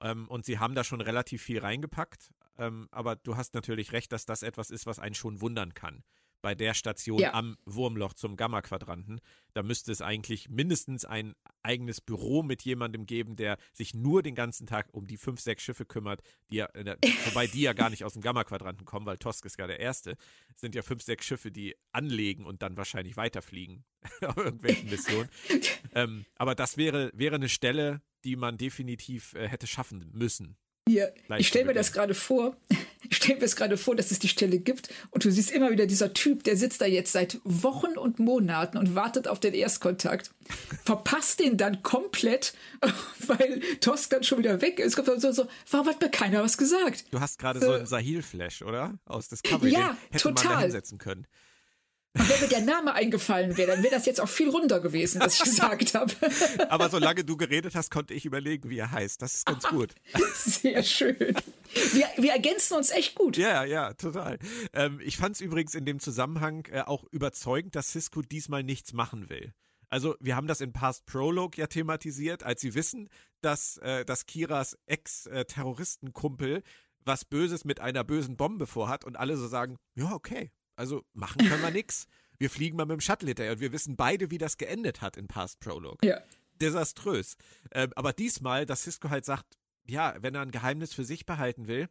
Speaker 2: Ähm, und sie haben da schon relativ viel reingepackt. Ähm, aber du hast natürlich recht, dass das etwas ist, was einen schon wundern kann bei der Station ja. am Wurmloch zum Gamma-Quadranten. Da müsste es eigentlich mindestens ein eigenes Büro mit jemandem geben, der sich nur den ganzen Tag um die fünf, sechs Schiffe kümmert, die ja, äh, wobei die ja gar nicht aus dem Gamma-Quadranten kommen, weil Tosk ist ja der erste. Es sind ja fünf, sechs Schiffe, die anlegen und dann wahrscheinlich weiterfliegen auf irgendwelchen Missionen. ähm, aber das wäre, wäre eine Stelle, die man definitiv äh, hätte schaffen müssen.
Speaker 3: Ja, ich stelle mir das gerade vor. Ich stelle mir das gerade vor, dass es die Stelle gibt und du siehst immer wieder dieser Typ, der sitzt da jetzt seit Wochen und Monaten und wartet auf den Erstkontakt. Verpasst den dann komplett, weil Tosk dann schon wieder weg ist. Kommt so, so, warum hat mir keiner was gesagt?
Speaker 2: Du hast gerade so, so einen Sahil-Flash, oder? Aus Discovery. Ja, den hätte total. man da hinsetzen können.
Speaker 3: Und wenn mir der Name eingefallen wäre, dann wäre das jetzt auch viel runder gewesen, was ich gesagt habe.
Speaker 2: Aber solange du geredet hast, konnte ich überlegen, wie er heißt. Das ist ganz gut.
Speaker 3: Sehr schön. Wir, wir ergänzen uns echt gut.
Speaker 2: Ja, ja, total. Ähm, ich fand es übrigens in dem Zusammenhang äh, auch überzeugend, dass Cisco diesmal nichts machen will. Also wir haben das in Past Prologue ja thematisiert, als sie wissen, dass, äh, dass Kiras Ex-Terroristenkumpel was Böses mit einer bösen Bombe vorhat und alle so sagen, ja, okay, also machen können wir nichts. Wir fliegen mal mit dem Shuttle hinterher und wir wissen beide, wie das geendet hat in Past Prologue.
Speaker 3: Ja.
Speaker 2: Desaströs. Ähm, aber diesmal, dass Cisco halt sagt, ja, wenn er ein Geheimnis für sich behalten will,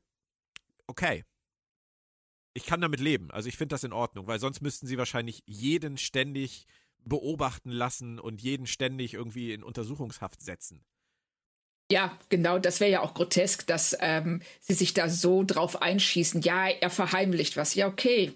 Speaker 2: okay. Ich kann damit leben. Also ich finde das in Ordnung, weil sonst müssten sie wahrscheinlich jeden ständig beobachten lassen und jeden ständig irgendwie in Untersuchungshaft setzen.
Speaker 3: Ja, genau, das wäre ja auch grotesk, dass ähm, sie sich da so drauf einschießen. Ja, er verheimlicht was. Ja, okay,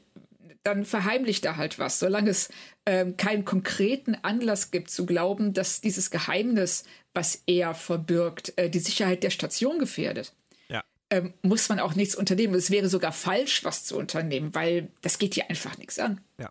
Speaker 3: dann verheimlicht er halt was. Solange es ähm, keinen konkreten Anlass gibt zu glauben, dass dieses Geheimnis, was er verbirgt, äh, die Sicherheit der Station gefährdet,
Speaker 2: ja.
Speaker 3: ähm, muss man auch nichts unternehmen. Es wäre sogar falsch, was zu unternehmen, weil das geht hier einfach nichts an.
Speaker 2: Ja.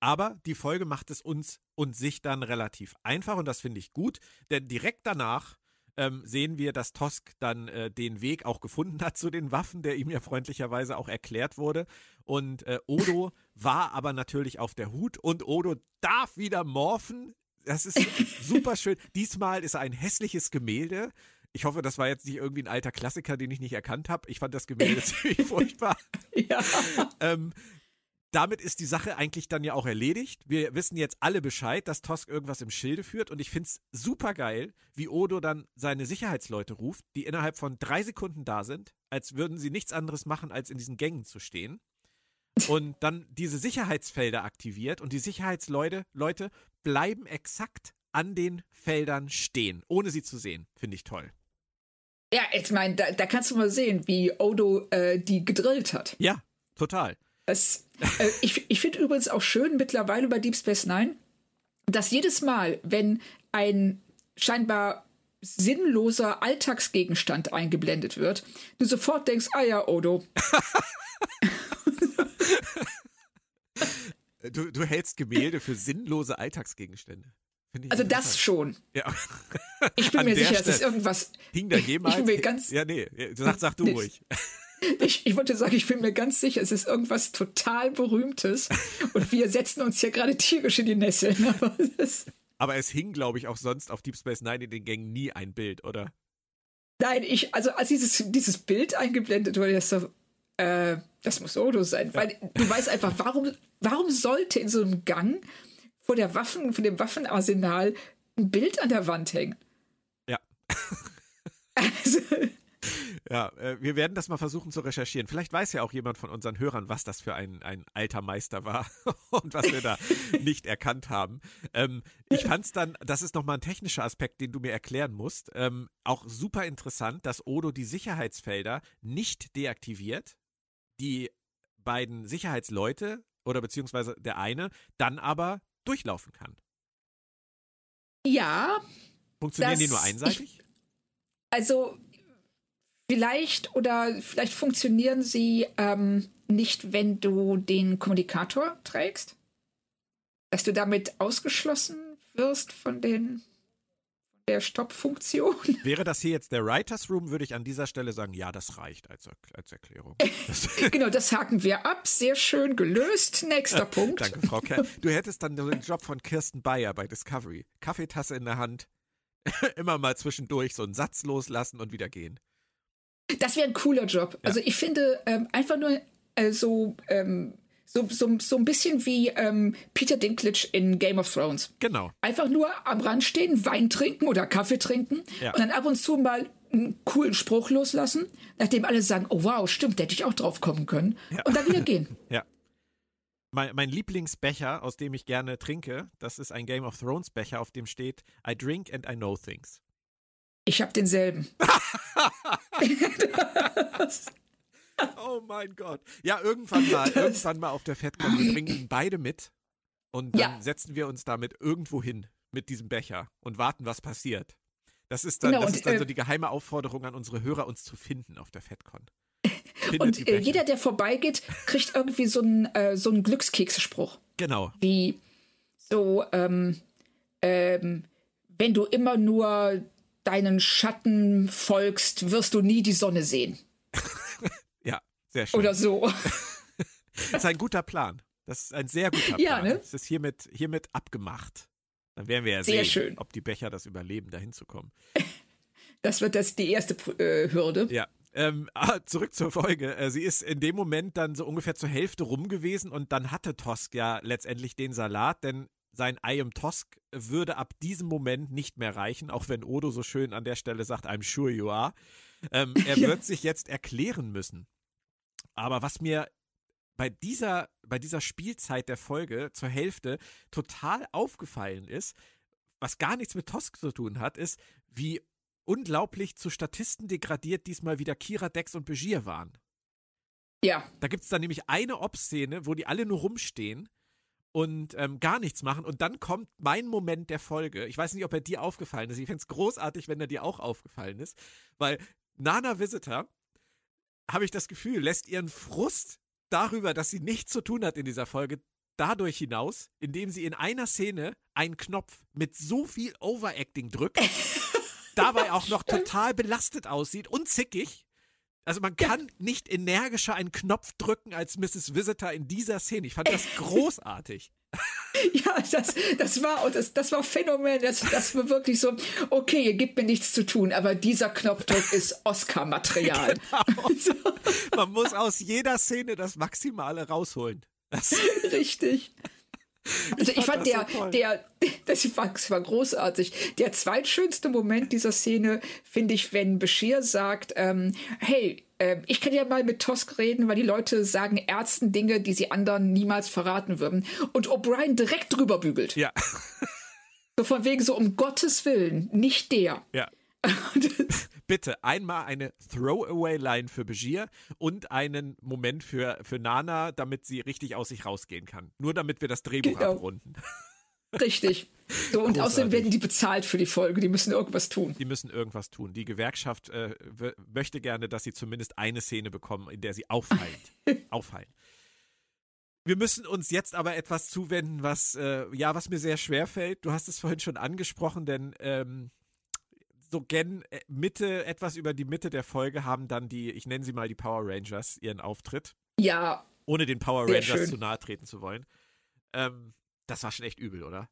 Speaker 2: Aber die Folge macht es uns und sich dann relativ einfach und das finde ich gut, denn direkt danach ähm, sehen wir, dass Tosk dann äh, den Weg auch gefunden hat zu den Waffen, der ihm ja freundlicherweise auch erklärt wurde. Und äh, Odo war aber natürlich auf der Hut und Odo darf wieder morphen. Das ist super schön. Diesmal ist er ein hässliches Gemälde. Ich hoffe, das war jetzt nicht irgendwie ein alter Klassiker, den ich nicht erkannt habe. Ich fand das Gemälde ziemlich furchtbar.
Speaker 3: Ja.
Speaker 2: Ähm, damit ist die Sache eigentlich dann ja auch erledigt. Wir wissen jetzt alle Bescheid, dass Tosk irgendwas im Schilde führt und ich finde es super geil, wie Odo dann seine Sicherheitsleute ruft, die innerhalb von drei Sekunden da sind, als würden sie nichts anderes machen, als in diesen Gängen zu stehen. Und dann diese Sicherheitsfelder aktiviert und die Sicherheitsleute Leute bleiben exakt an den Feldern stehen, ohne sie zu sehen. Finde ich toll.
Speaker 3: Ja, ich meine, da, da, kannst du mal sehen, wie Odo äh, die gedrillt hat.
Speaker 2: Ja, total.
Speaker 3: Das, äh, ich ich finde übrigens auch schön mittlerweile bei Deep Space Nine, dass jedes Mal, wenn ein scheinbar sinnloser Alltagsgegenstand eingeblendet wird, du sofort denkst, ah ja, Odo.
Speaker 2: du, du hältst Gemälde für sinnlose Alltagsgegenstände.
Speaker 3: Also das schon.
Speaker 2: Ja.
Speaker 3: Ich bin mir sicher, es ist irgendwas.
Speaker 2: Hing da jemals?
Speaker 3: Ich bin mir ganz.
Speaker 2: Ja, nee, sag, sag du
Speaker 3: Nee.
Speaker 2: ruhig.
Speaker 3: Ich, ich wollte sagen, ich bin mir ganz sicher, es ist irgendwas total Berühmtes. Und wir setzen uns hier gerade tierisch in die Nesseln. Aber
Speaker 2: Aber es hing, glaube ich, auch sonst auf Deep Space Nine in den Gängen nie ein Bild, oder?
Speaker 3: nein, ich, also als dieses, dieses Bild eingeblendet wurde, das so, äh, das muss Odo sein. Weil du weißt einfach, warum, warum sollte in so einem Gang vor der Waffen, vor dem Waffenarsenal ein Bild an der Wand hängen?
Speaker 2: Ja.
Speaker 3: Also,
Speaker 2: Ja, äh, wir werden das mal versuchen zu recherchieren. Vielleicht weiß ja auch jemand von unseren Hörern, was das für ein, ein alter Meister war und was wir da nicht erkannt haben. Ähm, ich fand es dann, das ist nochmal ein technischer Aspekt, den du mir erklären musst, ähm, auch super interessant, dass Odo die Sicherheitsfelder nicht deaktiviert, die beiden Sicherheitsleute oder beziehungsweise der eine dann aber durchlaufen kann.
Speaker 3: ja,
Speaker 2: Funktionieren die nur einseitig?
Speaker 3: Also vielleicht oder vielleicht funktionieren sie ähm, nicht, wenn du den Kommunikator trägst. Dass du damit ausgeschlossen wirst von den der Stoppfunktion.
Speaker 2: Wäre das hier jetzt der Writers Room, würde ich an dieser Stelle sagen, ja, das reicht als, Er- als Erklärung.
Speaker 3: Genau, das haken wir ab. Sehr schön gelöst. Nächster Punkt.
Speaker 2: danke, Frau Kerr. Du hättest dann den Job von Kirsten Bayer bei Discovery. Kaffeetasse in der Hand, immer mal zwischendurch so einen Satz loslassen und wieder gehen.
Speaker 3: Das wäre ein cooler Job. Also ich finde ähm, einfach nur äh, so, ähm, so, so, so ein bisschen wie ähm, Peter Dinklage in Game of Thrones.
Speaker 2: Genau.
Speaker 3: Einfach nur am Rand stehen, Wein trinken oder Kaffee trinken
Speaker 2: Ja.
Speaker 3: und dann ab und zu mal einen coolen Spruch loslassen, nachdem alle sagen, oh wow, stimmt, da hätte ich auch drauf kommen können. Und dann wieder gehen.
Speaker 2: Ja. Mein, mein Lieblingsbecher, aus dem ich gerne trinke, das ist ein Game of Thrones Becher, auf dem steht I drink and I know things.
Speaker 3: Ich habe denselben.
Speaker 2: Oh mein Gott. Ja, irgendwann mal, irgendwann mal auf der FedCon, wir bringen ihn beide mit und dann
Speaker 3: Ja.
Speaker 2: setzen wir uns damit irgendwo hin mit diesem Becher und warten, was passiert. Das ist dann,
Speaker 3: Genau,
Speaker 2: das
Speaker 3: und,
Speaker 2: ist dann so
Speaker 3: äh,
Speaker 2: die geheime Aufforderung an unsere Hörer, uns zu finden auf der FedCon.
Speaker 3: Und äh, jeder, der vorbeigeht, kriegt irgendwie so einen, äh, so einen Glückskekspruch.
Speaker 2: Genau.
Speaker 3: Wie so, ähm, ähm, wenn du immer nur deinen Schatten folgst, wirst du nie die Sonne sehen.
Speaker 2: Ja, sehr schön.
Speaker 3: Oder so.
Speaker 2: Das ist ein guter Plan. Das ist ein sehr guter Plan.
Speaker 3: Ja, ne?
Speaker 2: Das ist hiermit, hiermit abgemacht. Dann werden wir ja
Speaker 3: Sehr
Speaker 2: sehen,
Speaker 3: schön.
Speaker 2: ob die Becher das überleben, dahin zu kommen.
Speaker 3: Das wird das die erste äh, Hürde.
Speaker 2: Ja. Ähm, ah, zurück zur Folge. Äh, sie ist in dem Moment dann so ungefähr zur Hälfte rum gewesen und dann hatte Tosk ja letztendlich den Salat, denn sein I am Tosk würde ab diesem Moment nicht mehr reichen, auch wenn Odo so schön an der Stelle sagt, I'm sure you are. Ähm, er
Speaker 3: Ja.
Speaker 2: wird sich jetzt erklären müssen. Aber was mir bei dieser, bei dieser Spielzeit der Folge zur Hälfte total aufgefallen ist, was gar nichts mit Tosk zu tun hat, ist, wie unglaublich zu Statisten degradiert diesmal wieder Kira, Dex und Begier waren.
Speaker 3: Ja,
Speaker 2: Da gibt es dann nämlich eine Ob-Szene, wo die alle nur rumstehen und ähm, gar nichts machen. Und dann kommt mein Moment der Folge. Ich weiß nicht, ob er dir aufgefallen ist. Ich fände es großartig, wenn er dir auch aufgefallen ist. Weil Nana Visitor, habe ich das Gefühl, lässt ihren Frust darüber, dass sie nichts zu tun hat in dieser Folge, dadurch hinaus, indem sie in einer Szene einen Knopf mit so viel Overacting drückt, dabei auch noch total belastet aussieht und zickig. Also man kann nicht energischer einen Knopf drücken als Mrs. Visitor in dieser Szene. Ich fand das großartig.
Speaker 3: Ja, das, das war das, das war Phänomen. Das, das war wirklich so, okay, ihr gebt mir nichts zu tun, aber dieser Knopfdruck ist Oscar-Material.
Speaker 2: Genau. Man muss aus jeder Szene das Maximale rausholen. Das
Speaker 3: Richtig. Also ich, ich fand, fand der, so der, das war, das war großartig. Der zweitschönste Moment dieser Szene finde ich, wenn Bashir sagt, ähm, hey, äh, ich kann ja mal mit Tosk reden, weil die Leute sagen Ärzten Dinge, die sie anderen niemals verraten würden. Und O'Brien direkt drüber bügelt.
Speaker 2: Ja.
Speaker 3: so von wegen so, um Gottes Willen, nicht der.
Speaker 2: Ja. Bitte einmal eine Throwaway-Line für Begier und einen Moment für, für Nana, damit sie richtig aus sich rausgehen kann. Nur damit wir das Drehbuch genau. abrunden.
Speaker 3: Richtig. So, und außerdem werden die bezahlt für die Folge. Die müssen irgendwas tun.
Speaker 2: Die müssen irgendwas tun. Die Gewerkschaft äh, möchte gerne, dass sie zumindest eine Szene bekommen, in der sie auffallen. auffallen. Wir müssen uns jetzt aber etwas zuwenden, was äh, ja, was mir sehr schwer fällt. Du hast es vorhin schon angesprochen, denn ähm, so gen äh, Mitte, etwas über die Mitte der Folge haben dann die, ich nenne sie mal die Power Rangers, ihren Auftritt.
Speaker 3: Ja.
Speaker 2: Ohne den Power Rangers zu nahe treten zu wollen. Ähm, das war schon echt übel, oder?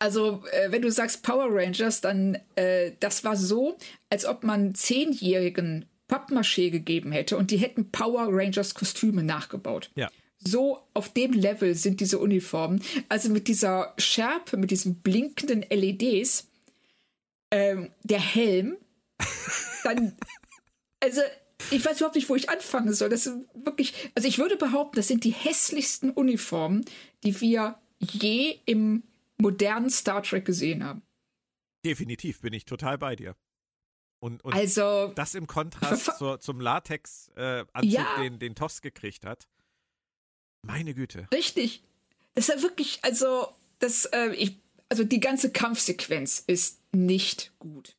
Speaker 3: Also, äh, wenn du sagst Power Rangers, dann äh, das war so, als ob man zehnjährigen Pappmaché gegeben hätte und die hätten Power Rangers Kostüme nachgebaut.
Speaker 2: Ja.
Speaker 3: So auf dem Level sind diese Uniformen. Also mit dieser Schärpe, mit diesen blinkenden LEDs ähm, der Helm, dann, also ich weiß überhaupt nicht, wo ich anfangen soll. Das sind wirklich, also ich würde behaupten, das sind die hässlichsten Uniformen, die wir je im modernen Star Trek gesehen haben.
Speaker 2: Definitiv, bin ich total bei dir. Und, und
Speaker 3: also,
Speaker 2: das im Kontrast zur, zum Latex-Anzug, äh, ja, den, den Toss gekriegt hat. Meine Güte.
Speaker 3: Richtig. Das ist ja wirklich, also, das, äh, ich, also die ganze Kampfsequenz ist nicht gut.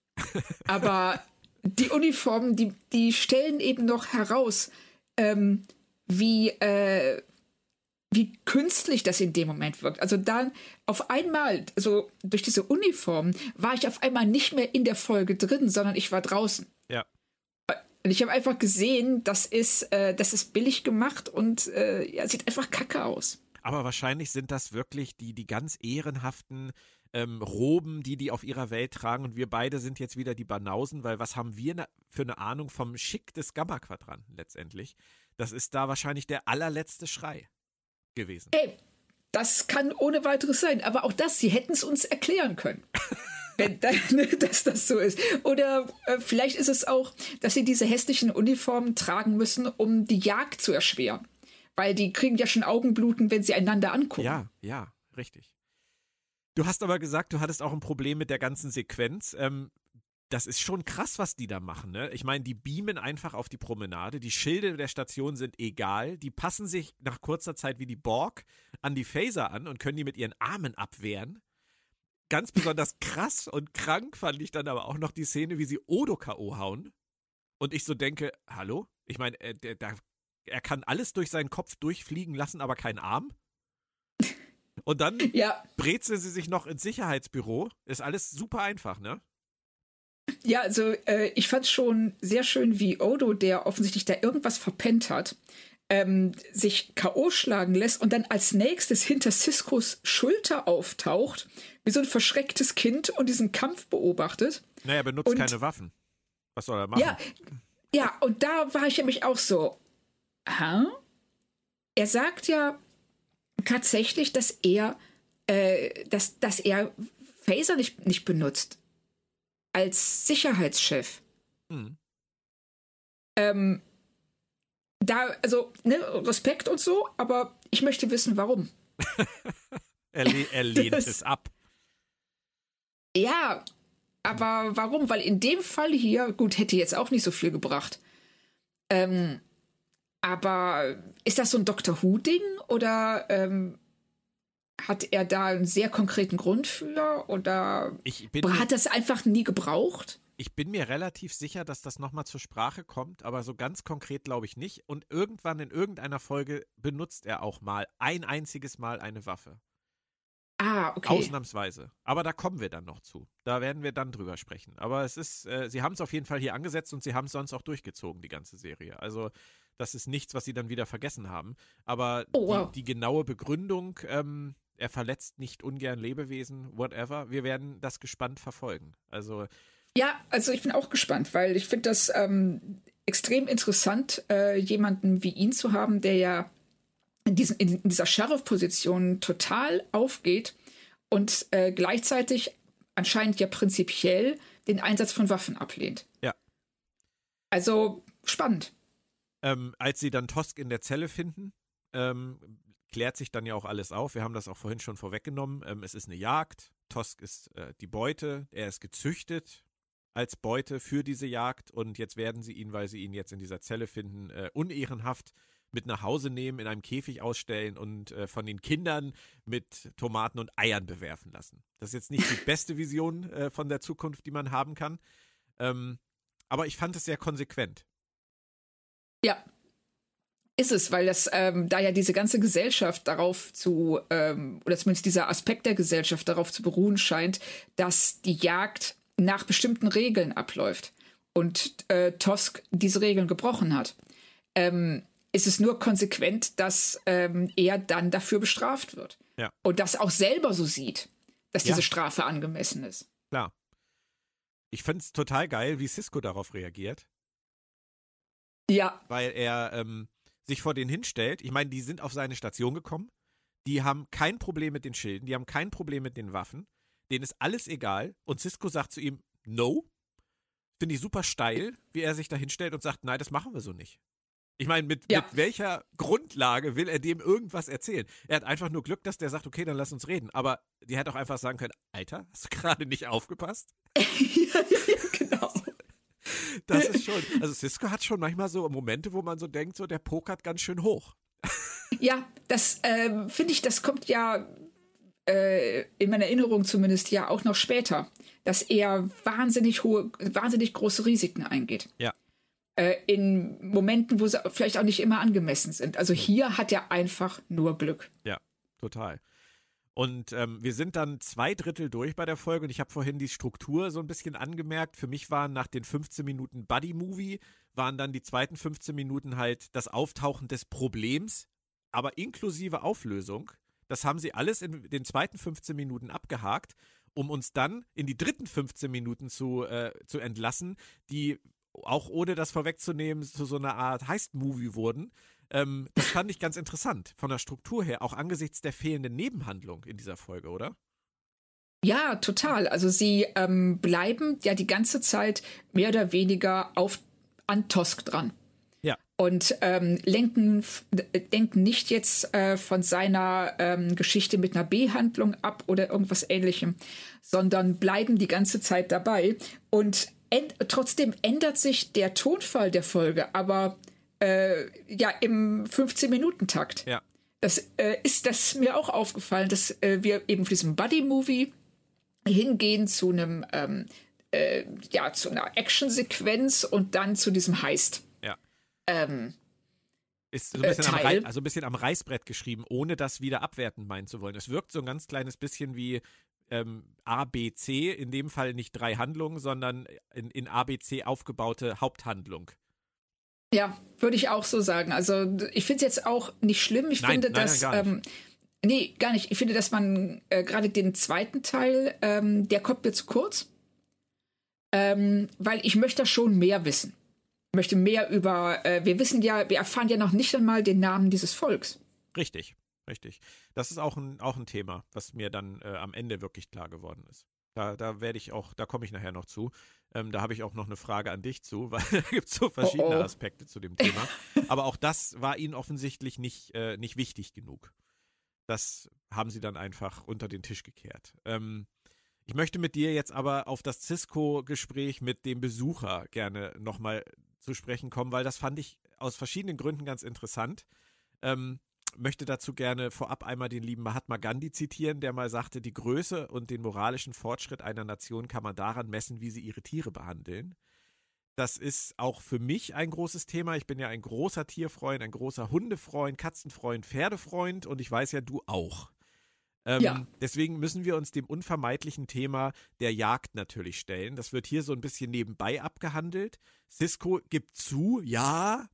Speaker 3: Aber die Uniformen, die, die stellen eben noch heraus, ähm, wie, äh, wie künstlich das in dem Moment wirkt. Also dann auf einmal, also durch diese Uniform, war ich auf einmal nicht mehr in der Folge drin, sondern ich war draußen.
Speaker 2: Ja.
Speaker 3: Und ich habe einfach gesehen, das ist, äh, das ist billig gemacht und äh, ja, sieht einfach kacke aus.
Speaker 2: Aber wahrscheinlich sind das wirklich die, die ganz ehrenhaften ähm, Roben, die die auf ihrer Welt tragen. Und wir beide sind jetzt wieder die Banausen, weil was haben wir für eine Ahnung vom Schick des Gamma-Quadranten letztendlich? Das ist da wahrscheinlich der allerletzte Schrei gewesen.
Speaker 3: Ey, das kann ohne weiteres sein. Aber auch das, sie hätten es uns erklären können. wenn dass das so ist. Oder äh, vielleicht ist es auch, dass sie diese hässlichen Uniformen tragen müssen, um die Jagd zu erschweren. Weil die kriegen ja schon Augenbluten, wenn sie einander angucken.
Speaker 2: Ja, ja, richtig. Du hast aber gesagt, du hattest auch ein Problem mit der ganzen Sequenz. Ähm, das ist schon krass, was die da machen. Ne? Ich meine, die beamen einfach auf die Promenade. Die Schilde der Station sind egal. Die passen sich nach kurzer Zeit wie die Borg an die Phaser an und können die mit ihren Armen abwehren. Ganz besonders krass und krank fand ich dann aber auch noch die Szene, wie sie Odo K.O. hauen. Und ich so denke, hallo? Ich meine, er, er kann alles durch seinen Kopf durchfliegen lassen, aber keinen Arm. Und dann ja. brezeln sie sich noch ins Sicherheitsbüro. Ist alles super einfach, ne?
Speaker 3: Ja, also äh, ich fand schon sehr schön, wie Odo, der offensichtlich da irgendwas verpennt hat, ähm, sich K.O. schlagen lässt und dann als nächstes hinter Ciscos Schulter auftaucht, wie so ein verschrecktes Kind und diesen Kampf beobachtet.
Speaker 2: Naja, er benutzt und, keine Waffen. Was soll er machen?
Speaker 3: Ja, ja, und da war ich nämlich auch so, hä? Er sagt ja, tatsächlich, dass er, äh, dass, dass er Phaser nicht, nicht benutzt. Als Sicherheitschef. Mhm. Ähm, da, also, ne, Respekt und so, aber ich möchte wissen, warum.
Speaker 2: er, le er lehnt das, es ab.
Speaker 3: Ja, aber warum? Weil in dem Fall hier, gut, hätte jetzt auch nicht so viel gebracht. Ähm, aber ist das so ein Doctor Who-Ding oder ähm, hat er da einen sehr konkreten Grund für oder hat das einfach nie gebraucht?
Speaker 2: Ich bin mir relativ sicher, dass das nochmal zur Sprache kommt, aber so ganz konkret glaube ich nicht. Und irgendwann in irgendeiner Folge benutzt er auch mal ein einziges Mal eine Waffe.
Speaker 3: Ah, okay.
Speaker 2: Ausnahmsweise. Aber da kommen wir dann noch zu. Da werden wir dann drüber sprechen. Aber es ist, äh, sie haben es auf jeden Fall hier angesetzt und sie haben es sonst auch durchgezogen, die ganze Serie. Also das ist nichts, was sie dann wieder vergessen haben. Aber oh, wow. die, die, genaue Begründung, ähm, er verletzt nicht ungern Lebewesen, whatever. Wir werden das gespannt verfolgen. Also
Speaker 3: ja, also ich bin auch gespannt, weil ich finde das ähm, extrem interessant, äh, jemanden wie ihn zu haben, der ja in, diesen, in dieser Sheriff-Position total aufgeht und äh, gleichzeitig anscheinend ja prinzipiell den Einsatz von Waffen ablehnt.
Speaker 2: Ja.
Speaker 3: Also spannend.
Speaker 2: Ähm, als sie dann Tosk in der Zelle finden, ähm, klärt sich dann ja auch alles auf. Wir haben das auch vorhin schon vorweggenommen. Ähm, es ist eine Jagd. Tosk ist äh, die Beute. Er ist gezüchtet als Beute für diese Jagd und jetzt werden sie ihn, weil sie ihn jetzt in dieser Zelle finden, äh, unehrenhaft mit nach Hause nehmen, in einem Käfig ausstellen und äh, von den Kindern mit Tomaten und Eiern bewerfen lassen. Das ist jetzt nicht die beste Vision äh, von der Zukunft, die man haben kann. Ähm, aber ich fand es sehr konsequent.
Speaker 3: Ja, ist es, weil das ähm, da ja diese ganze Gesellschaft darauf zu, ähm, oder zumindest dieser Aspekt der Gesellschaft darauf zu beruhen scheint, dass die Jagd nach bestimmten Regeln abläuft und äh, Tosk diese Regeln gebrochen hat. Ähm, ist es nur konsequent, dass ähm, er dann dafür bestraft wird.
Speaker 2: Ja.
Speaker 3: Und das auch selber so sieht, dass diese ja. Strafe angemessen ist.
Speaker 2: Klar. Ich finde es total geil, wie Cisco darauf reagiert.
Speaker 3: Ja.
Speaker 2: Weil er ähm, sich vor denen hinstellt. Ich meine, die sind auf seine Station gekommen. Die haben kein Problem mit den Schilden, die haben kein Problem mit den Waffen. Denen ist alles egal. Und Cisco sagt zu ihm, no. Finde ich super steil, wie er sich da hinstellt und sagt, nein, das machen wir so nicht. Ich meine, mit, ja. mit welcher Grundlage will er dem irgendwas erzählen? Er hat einfach nur Glück, dass der sagt, okay, dann lass uns reden. Aber die hätte auch einfach sagen können, Alter, hast du gerade nicht aufgepasst?
Speaker 3: ja, ja, genau.
Speaker 2: Das ist schon, also Cisco hat schon manchmal so Momente, wo man so denkt, so der pokert ganz schön hoch.
Speaker 3: Ja, das äh, finde ich, das kommt ja äh, in meiner Erinnerung zumindest ja auch noch später, dass er wahnsinnig hohe, wahnsinnig große Risiken eingeht.
Speaker 2: Ja
Speaker 3: äh, in Momenten, wo sie vielleicht auch nicht immer angemessen sind. Also hier hat er einfach nur Glück.
Speaker 2: Ja, total. Und ähm, wir sind dann zwei Drittel durch bei der Folge und ich habe vorhin die Struktur so ein bisschen angemerkt. Für mich waren nach den 15 Minuten Buddy-Movie, waren dann die zweiten 15 Minuten halt das Auftauchen des Problems, aber inklusive Auflösung. Das haben sie alles in den zweiten 15 Minuten abgehakt, um uns dann in die dritten 15 Minuten zu, äh, zu entlassen, die auch ohne das vorwegzunehmen, zu so einer Art Heist-Movie wurden. Ähm, das fand ich ganz interessant von der Struktur her, auch angesichts der fehlenden Nebenhandlung in dieser Folge, oder?
Speaker 3: Ja, total. Also sie ähm, bleiben ja die ganze Zeit mehr oder weniger auf an Tosk dran.
Speaker 2: Ja.
Speaker 3: Und ähm, lenken, denken nicht jetzt äh, von seiner ähm, Geschichte mit einer B-Handlung ab oder irgendwas ähnlichem, sondern bleiben die ganze Zeit dabei. Und trotzdem ändert sich der Tonfall der Folge, aber äh, ja im 15-Minuten-Takt.
Speaker 2: Ja.
Speaker 3: Das äh, ist das mir auch aufgefallen, dass äh, wir eben für diesen Buddy-Movie hingehen zu einem ähm, äh, ja zu einer Action-Sequenz und dann zu diesem Heist.
Speaker 2: Ja.
Speaker 3: Ähm,
Speaker 2: ist so ein, bisschen äh, am also ein bisschen am Reißbrett geschrieben, ohne das wieder abwertend meinen zu wollen. Es wirkt so ein ganz kleines bisschen wie ähm, ABC, in dem Fall nicht drei Handlungen, sondern in, in ABC aufgebaute Haupthandlung.
Speaker 3: Ja, würde ich auch so sagen. Also ich finde es jetzt auch nicht schlimm. Ich
Speaker 2: nein,
Speaker 3: finde,
Speaker 2: nein,
Speaker 3: dass.
Speaker 2: Nein,
Speaker 3: ähm, nee, gar nicht. Ich finde, dass man äh, gerade den zweiten Teil, ähm, der kommt mir zu kurz. Ähm, weil ich möchte schon mehr wissen. Ich möchte mehr über, äh, wir wissen ja, wir erfahren ja noch nicht einmal den Namen dieses Volks.
Speaker 2: Richtig. Richtig. Das ist auch ein, auch ein Thema, was mir dann äh, am Ende wirklich klar geworden ist. Da, da werde ich auch, da komme ich nachher noch zu. Ähm, da habe ich auch noch eine Frage an dich zu, weil da gibt es so verschiedene oh oh. Aspekte zu dem Thema. Aber auch das war ihnen offensichtlich nicht, äh, nicht wichtig genug. Das haben sie dann einfach unter den Tisch gekehrt. Ähm, ich möchte mit dir jetzt aber auf das Cisco-Gespräch mit dem Besucher gerne nochmal zu sprechen kommen, weil das fand ich aus verschiedenen Gründen ganz interessant. Ähm, möchte dazu gerne vorab einmal den lieben Mahatma Gandhi zitieren, der mal sagte, die Größe und den moralischen Fortschritt einer Nation kann man daran messen, wie sie ihre Tiere behandeln. Das ist auch für mich ein großes Thema. Ich bin ja ein großer Tierfreund, ein großer Hundefreund, Katzenfreund, Pferdefreund und ich weiß ja, du auch. Ähm, ja. Deswegen müssen wir uns dem unvermeidlichen Thema der Jagd natürlich stellen. Das wird hier so ein bisschen nebenbei abgehandelt. Cisco gibt zu, ja,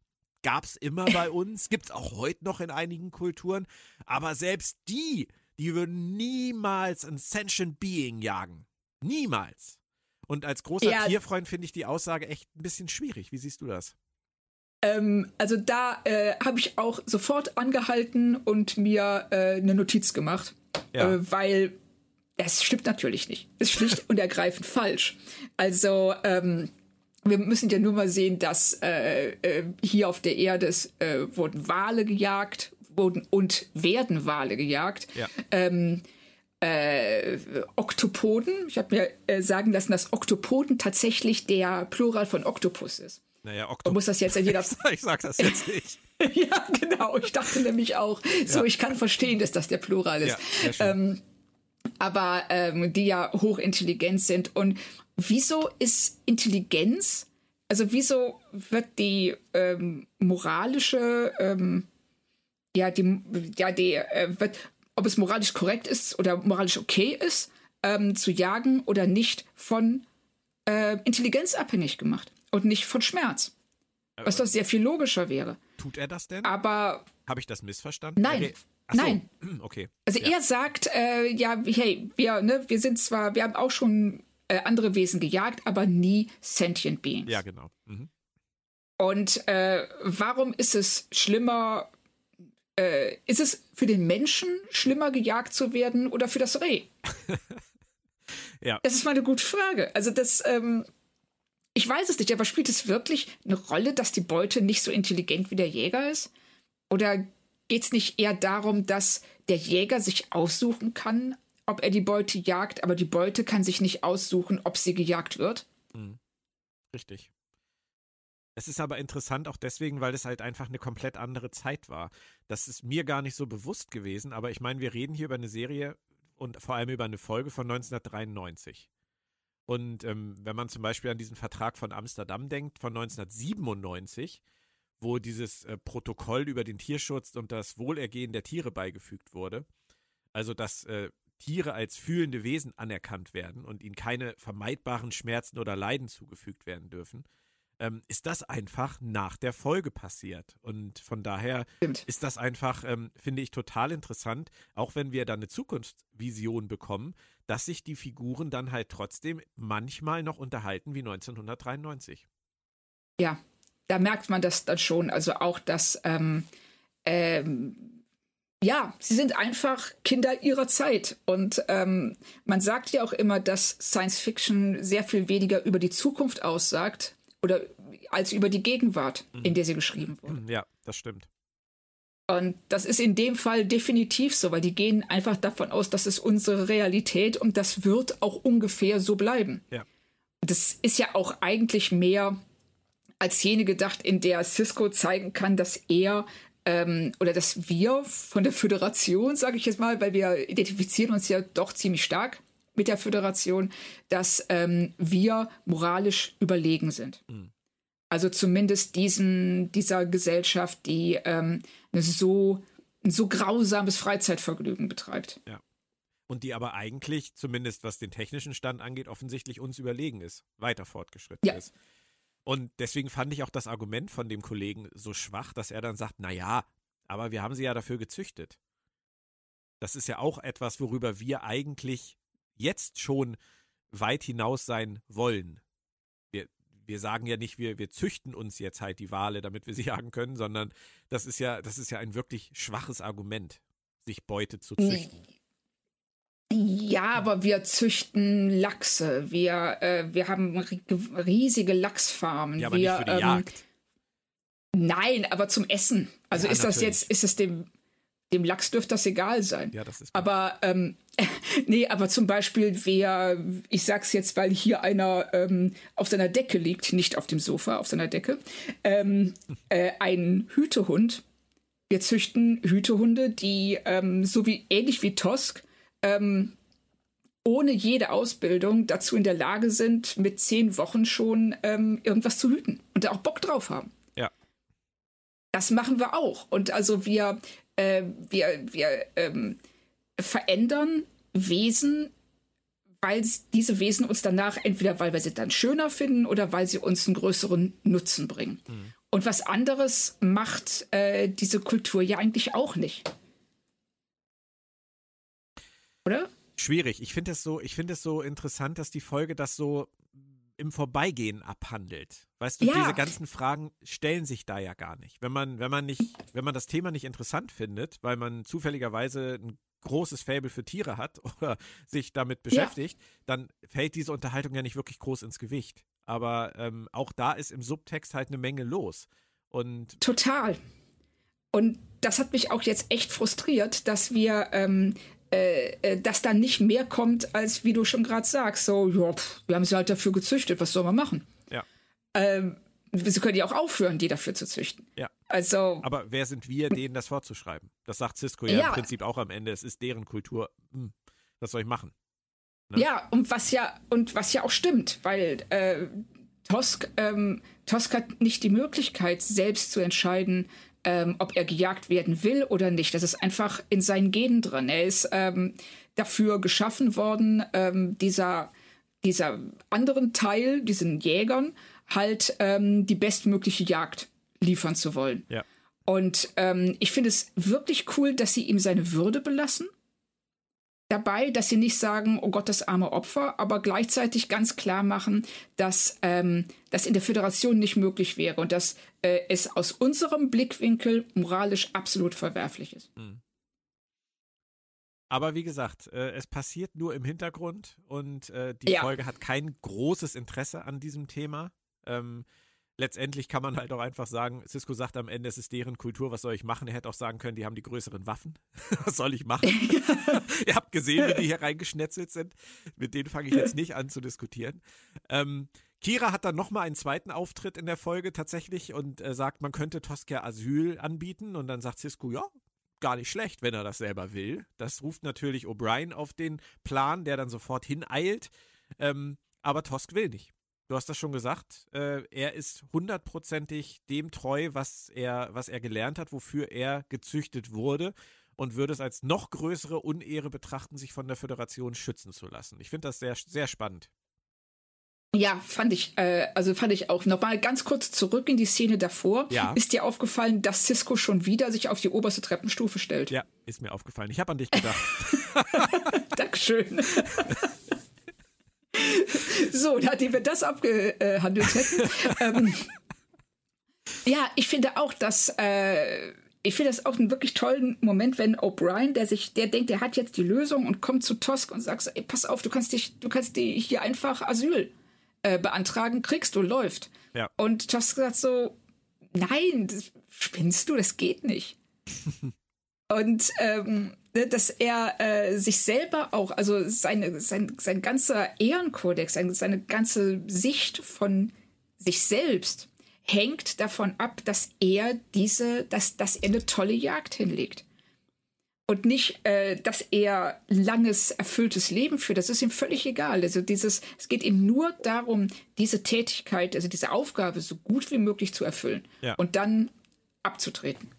Speaker 2: gab es immer bei uns, gibt es auch heute noch in einigen Kulturen. Aber selbst die, die würden niemals ein sentient Being jagen. Niemals. Und als großer
Speaker 3: Ja.
Speaker 2: Tierfreund finde ich die Aussage echt ein bisschen schwierig. Wie siehst du das?
Speaker 3: Ähm, also da äh, habe ich auch sofort angehalten und mir äh, eine Notiz gemacht,
Speaker 2: Ja.
Speaker 3: äh, weil das stimmt natürlich nicht. Ist schlicht und ergreifend falsch. Also ähm, wir müssen ja nur mal sehen, dass äh, äh, hier auf der Erde äh, wurden Wale gejagt, wurden und werden Wale gejagt.
Speaker 2: Ja.
Speaker 3: Ähm, äh, Oktopoden. Ich habe mir äh, sagen lassen, dass Oktopoden tatsächlich der Plural von Oktopus ist.
Speaker 2: Naja, Oktopus.
Speaker 3: muss das jetzt in jeder
Speaker 2: ich sag das jetzt nicht.
Speaker 3: ja, genau. Ich dachte nämlich auch, so, ich kann verstehen, dass das der Plural ist.
Speaker 2: Ja,
Speaker 3: ähm, aber ähm, die ja hochintelligent sind. Und wieso ist Intelligenz, also wieso wird die ähm, moralische, ähm, ja, die, ja, die, äh, wird, ob es moralisch korrekt ist oder moralisch okay ist, ähm, zu jagen oder nicht, von äh, Intelligenz abhängig gemacht und nicht von Schmerz. Was doch sehr viel logischer wäre.
Speaker 2: Tut er das denn?
Speaker 3: Aber
Speaker 2: Habe ich das missverstanden?
Speaker 3: Nein.
Speaker 2: Okay. Ach so.
Speaker 3: Nein.
Speaker 2: Okay.
Speaker 3: also
Speaker 2: ja.
Speaker 3: er sagt, äh, ja, hey, wir, ne, wir sind zwar, wir haben auch schon äh, andere Wesen gejagt, aber nie sentient beings.
Speaker 2: Ja, genau. Mhm.
Speaker 3: Und äh, warum ist es schlimmer, äh, ist es für den Menschen schlimmer gejagt zu werden oder für das Reh?
Speaker 2: Ja.
Speaker 3: Das ist mal eine gute Frage. Also das, ähm, ich weiß es nicht, aber spielt es wirklich eine Rolle, dass die Beute nicht so intelligent wie der Jäger ist? Oder geht es nicht eher darum, dass der Jäger sich aussuchen kann, ob er die Beute jagt, aber die Beute kann sich nicht aussuchen, ob sie gejagt wird?
Speaker 2: Richtig. Es ist aber interessant auch deswegen, weil es halt einfach eine komplett andere Zeit war. Das ist mir gar nicht so bewusst gewesen, aber ich meine, wir reden hier über eine Serie und vor allem über eine Folge von 1993. Und ähm, wenn man zum Beispiel an diesen Vertrag von Amsterdam denkt, von 1997, wo dieses äh, Protokoll über den Tierschutz und das Wohlergehen der Tiere beigefügt wurde, also dass äh, Tiere als fühlende Wesen anerkannt werden und ihnen keine vermeidbaren Schmerzen oder Leiden zugefügt werden dürfen, ähm, ist das einfach nach der Folge passiert. Und von daher
Speaker 3: Stimmt.
Speaker 2: ist das einfach, ähm, finde ich, total interessant, auch wenn wir dann eine Zukunftsvision bekommen, dass sich die Figuren dann halt trotzdem manchmal noch unterhalten wie 1993.
Speaker 3: Ja, da merkt man das dann schon. Also auch, dass, ähm, ähm, ja, sie sind einfach Kinder ihrer Zeit. Und ähm, man sagt ja auch immer, dass Science Fiction sehr viel weniger über die Zukunft aussagt oder als über die Gegenwart, in der sie geschrieben wurde.
Speaker 2: Ja, das stimmt.
Speaker 3: Und das ist in dem Fall definitiv so, weil die gehen einfach davon aus, das ist unsere Realität und das wird auch ungefähr so bleiben.
Speaker 2: Ja.
Speaker 3: Das ist ja auch eigentlich mehr als jene gedacht, in der Cisco zeigen kann, dass er ähm, oder dass wir von der Föderation, sage ich jetzt mal, weil wir identifizieren uns ja doch ziemlich stark mit der Föderation, dass ähm, wir moralisch überlegen sind. Also zumindest diesen, dieser Gesellschaft, die ähm, so, ein so grausames Freizeitvergnügen betreibt.
Speaker 2: Und die aber eigentlich, zumindest was den technischen Stand angeht, offensichtlich uns überlegen ist, weiter fortgeschritten
Speaker 3: Ja.
Speaker 2: ist. Und deswegen fand ich auch das Argument von dem Kollegen so schwach, dass er dann sagt, na ja, aber wir haben sie ja dafür gezüchtet. Das ist ja auch etwas, worüber wir eigentlich jetzt schon weit hinaus sein wollen. Wir, wir sagen ja nicht, wir, wir züchten uns jetzt halt die Wale, damit wir sie jagen können, sondern das ist ja, das ist ja ein wirklich schwaches Argument, sich Beute zu züchten.
Speaker 3: Ja, aber wir züchten Lachse. Wir, äh, wir haben ri- riesige Lachsfarmen.
Speaker 2: Ja, aber
Speaker 3: wir,
Speaker 2: nicht für die
Speaker 3: ähm,
Speaker 2: Jagd.
Speaker 3: Nein, aber zum Essen. Also
Speaker 2: Ja,
Speaker 3: ist das
Speaker 2: natürlich.
Speaker 3: jetzt, ist es dem, dem Lachs dürfte das egal sein.
Speaker 2: Ja, das ist
Speaker 3: Aber ähm, nee, aber zum Beispiel, wer, ich sag's jetzt, weil hier einer ähm, auf seiner Decke liegt, nicht auf dem Sofa, auf seiner Decke, ähm, äh, ein Hütehund. Wir züchten Hütehunde, die ähm, so wie ähnlich wie Tosk ähm, ohne jede Ausbildung dazu in der Lage sind, mit zehn Wochen schon ähm, irgendwas zu hüten und da auch Bock drauf haben.
Speaker 2: Ja.
Speaker 3: Das machen wir auch. Und also wir, äh, wir, wir ähm, verändern Wesen, weil diese Wesen uns danach entweder, weil wir sie dann schöner finden oder weil sie uns einen größeren Nutzen bringen. Und was anderes macht äh, diese Kultur ja eigentlich auch nicht. Oder?
Speaker 2: Schwierig. Ich finde es so, ich finde es so interessant, dass die Folge das so im Vorbeigehen abhandelt. Weißt du,
Speaker 3: Ja.
Speaker 2: diese ganzen Fragen stellen sich da ja gar nicht. Wenn man, wenn man nicht, wenn man das Thema nicht interessant findet, weil man zufälligerweise ein großes Faible für Tiere hat oder sich damit beschäftigt, dann fällt diese Unterhaltung ja nicht wirklich groß ins Gewicht. Aber ähm, auch da ist im Subtext halt eine Menge los. Und
Speaker 3: Total. Und das hat mich auch jetzt echt frustriert, dass wir, ähm, äh, äh, dass da nicht mehr kommt, als wie du schon gerade sagst. So, ja, pff, wir haben sie halt dafür gezüchtet, was soll man machen?
Speaker 2: ja,
Speaker 3: Ähm, sie können ja auch aufhören, die dafür zu züchten.
Speaker 2: ja.
Speaker 3: Also,
Speaker 2: Aber wer sind wir, denen das vorzuschreiben? Das sagt Cisco ja,
Speaker 3: Ja.
Speaker 2: im Prinzip auch am Ende. Es ist deren Kultur. Hm, was soll ich machen? ne?
Speaker 3: ja, und was ja, und was ja auch stimmt, weil äh, Tosk, ähm, Tosk hat nicht die Möglichkeit, selbst zu entscheiden, ähm, ob er gejagt werden will oder nicht. Das ist einfach in seinen Genen drin. Er ist ähm, dafür geschaffen worden, ähm, dieser, dieser anderen Teil, diesen Jägern, halt ähm, die bestmögliche Jagd liefern zu wollen.
Speaker 2: Ja.
Speaker 3: Und ähm, ich finde es wirklich cool, dass sie ihm seine Würde belassen. Dabei, dass sie nicht sagen, oh Gott, das arme Opfer, aber gleichzeitig ganz klar machen, dass ähm, das in der Föderation nicht möglich wäre und dass äh, es aus unserem Blickwinkel moralisch absolut verwerflich ist.
Speaker 2: Aber wie gesagt, äh, es passiert nur im Hintergrund und äh, die
Speaker 3: Ja.
Speaker 2: Folge hat kein großes Interesse an diesem Thema. Ähm, letztendlich kann man halt auch einfach sagen, Cisco sagt am Ende, es ist deren Kultur, was soll ich machen? Er hätte auch sagen können, die haben die größeren Waffen. was soll ich machen? Ihr habt gesehen, wie die hier reingeschnetzelt sind. Mit denen fange ich jetzt nicht an zu diskutieren. Ähm, Kira hat dann nochmal einen zweiten Auftritt in der Folge tatsächlich und äh, sagt, man könnte Tosca Asyl anbieten. Und dann sagt Cisco, ja, gar nicht schlecht, wenn er das selber will. Das ruft natürlich O'Brien auf den Plan, der dann sofort hineilt. Ähm, aber Tosk will nicht. Du hast das schon gesagt. Äh, er ist hundertprozentig dem treu, was er, was er gelernt hat, wofür er gezüchtet wurde und würde es als noch größere Unehre betrachten, sich von der Föderation schützen zu lassen. Ich finde das sehr, sehr spannend.
Speaker 3: Ja, fand ich, äh, also fand ich auch. Nochmal ganz kurz zurück in die Szene davor.
Speaker 2: Ja.
Speaker 3: Ist dir aufgefallen, dass Cisco schon wieder sich auf die oberste Treppenstufe stellt?
Speaker 2: Ja, ist mir aufgefallen. Ich habe an dich gedacht.
Speaker 3: Dankeschön. so, nachdem wir das abgehandelt hätten. ähm, ja, ich finde auch, dass äh, ich finde das auch einen wirklich tollen Moment, wenn O'Brien, der sich, der denkt, der hat jetzt die Lösung und kommt zu Tosk und sagt, ey, pass auf, du kannst dich, du kannst dir hier einfach Asyl äh, beantragen, kriegst du, läuft.
Speaker 2: Ja.
Speaker 3: Und Tosk sagt so, nein, das, spinnst du, das geht nicht. Und ähm, dass er äh, sich selber auch, also seine, sein, sein ganzer Ehrenkodex, seine, ganze Sicht von sich selbst hängt davon ab, dass er diese, dass, dass er eine tolle Jagd hinlegt. Und nicht, äh, dass er langes, erfülltes Leben führt. Das ist ihm völlig egal. Also dieses, es geht ihm nur darum, diese Tätigkeit, also diese Aufgabe so gut wie möglich zu erfüllen
Speaker 2: Ja.
Speaker 3: und dann abzutreten.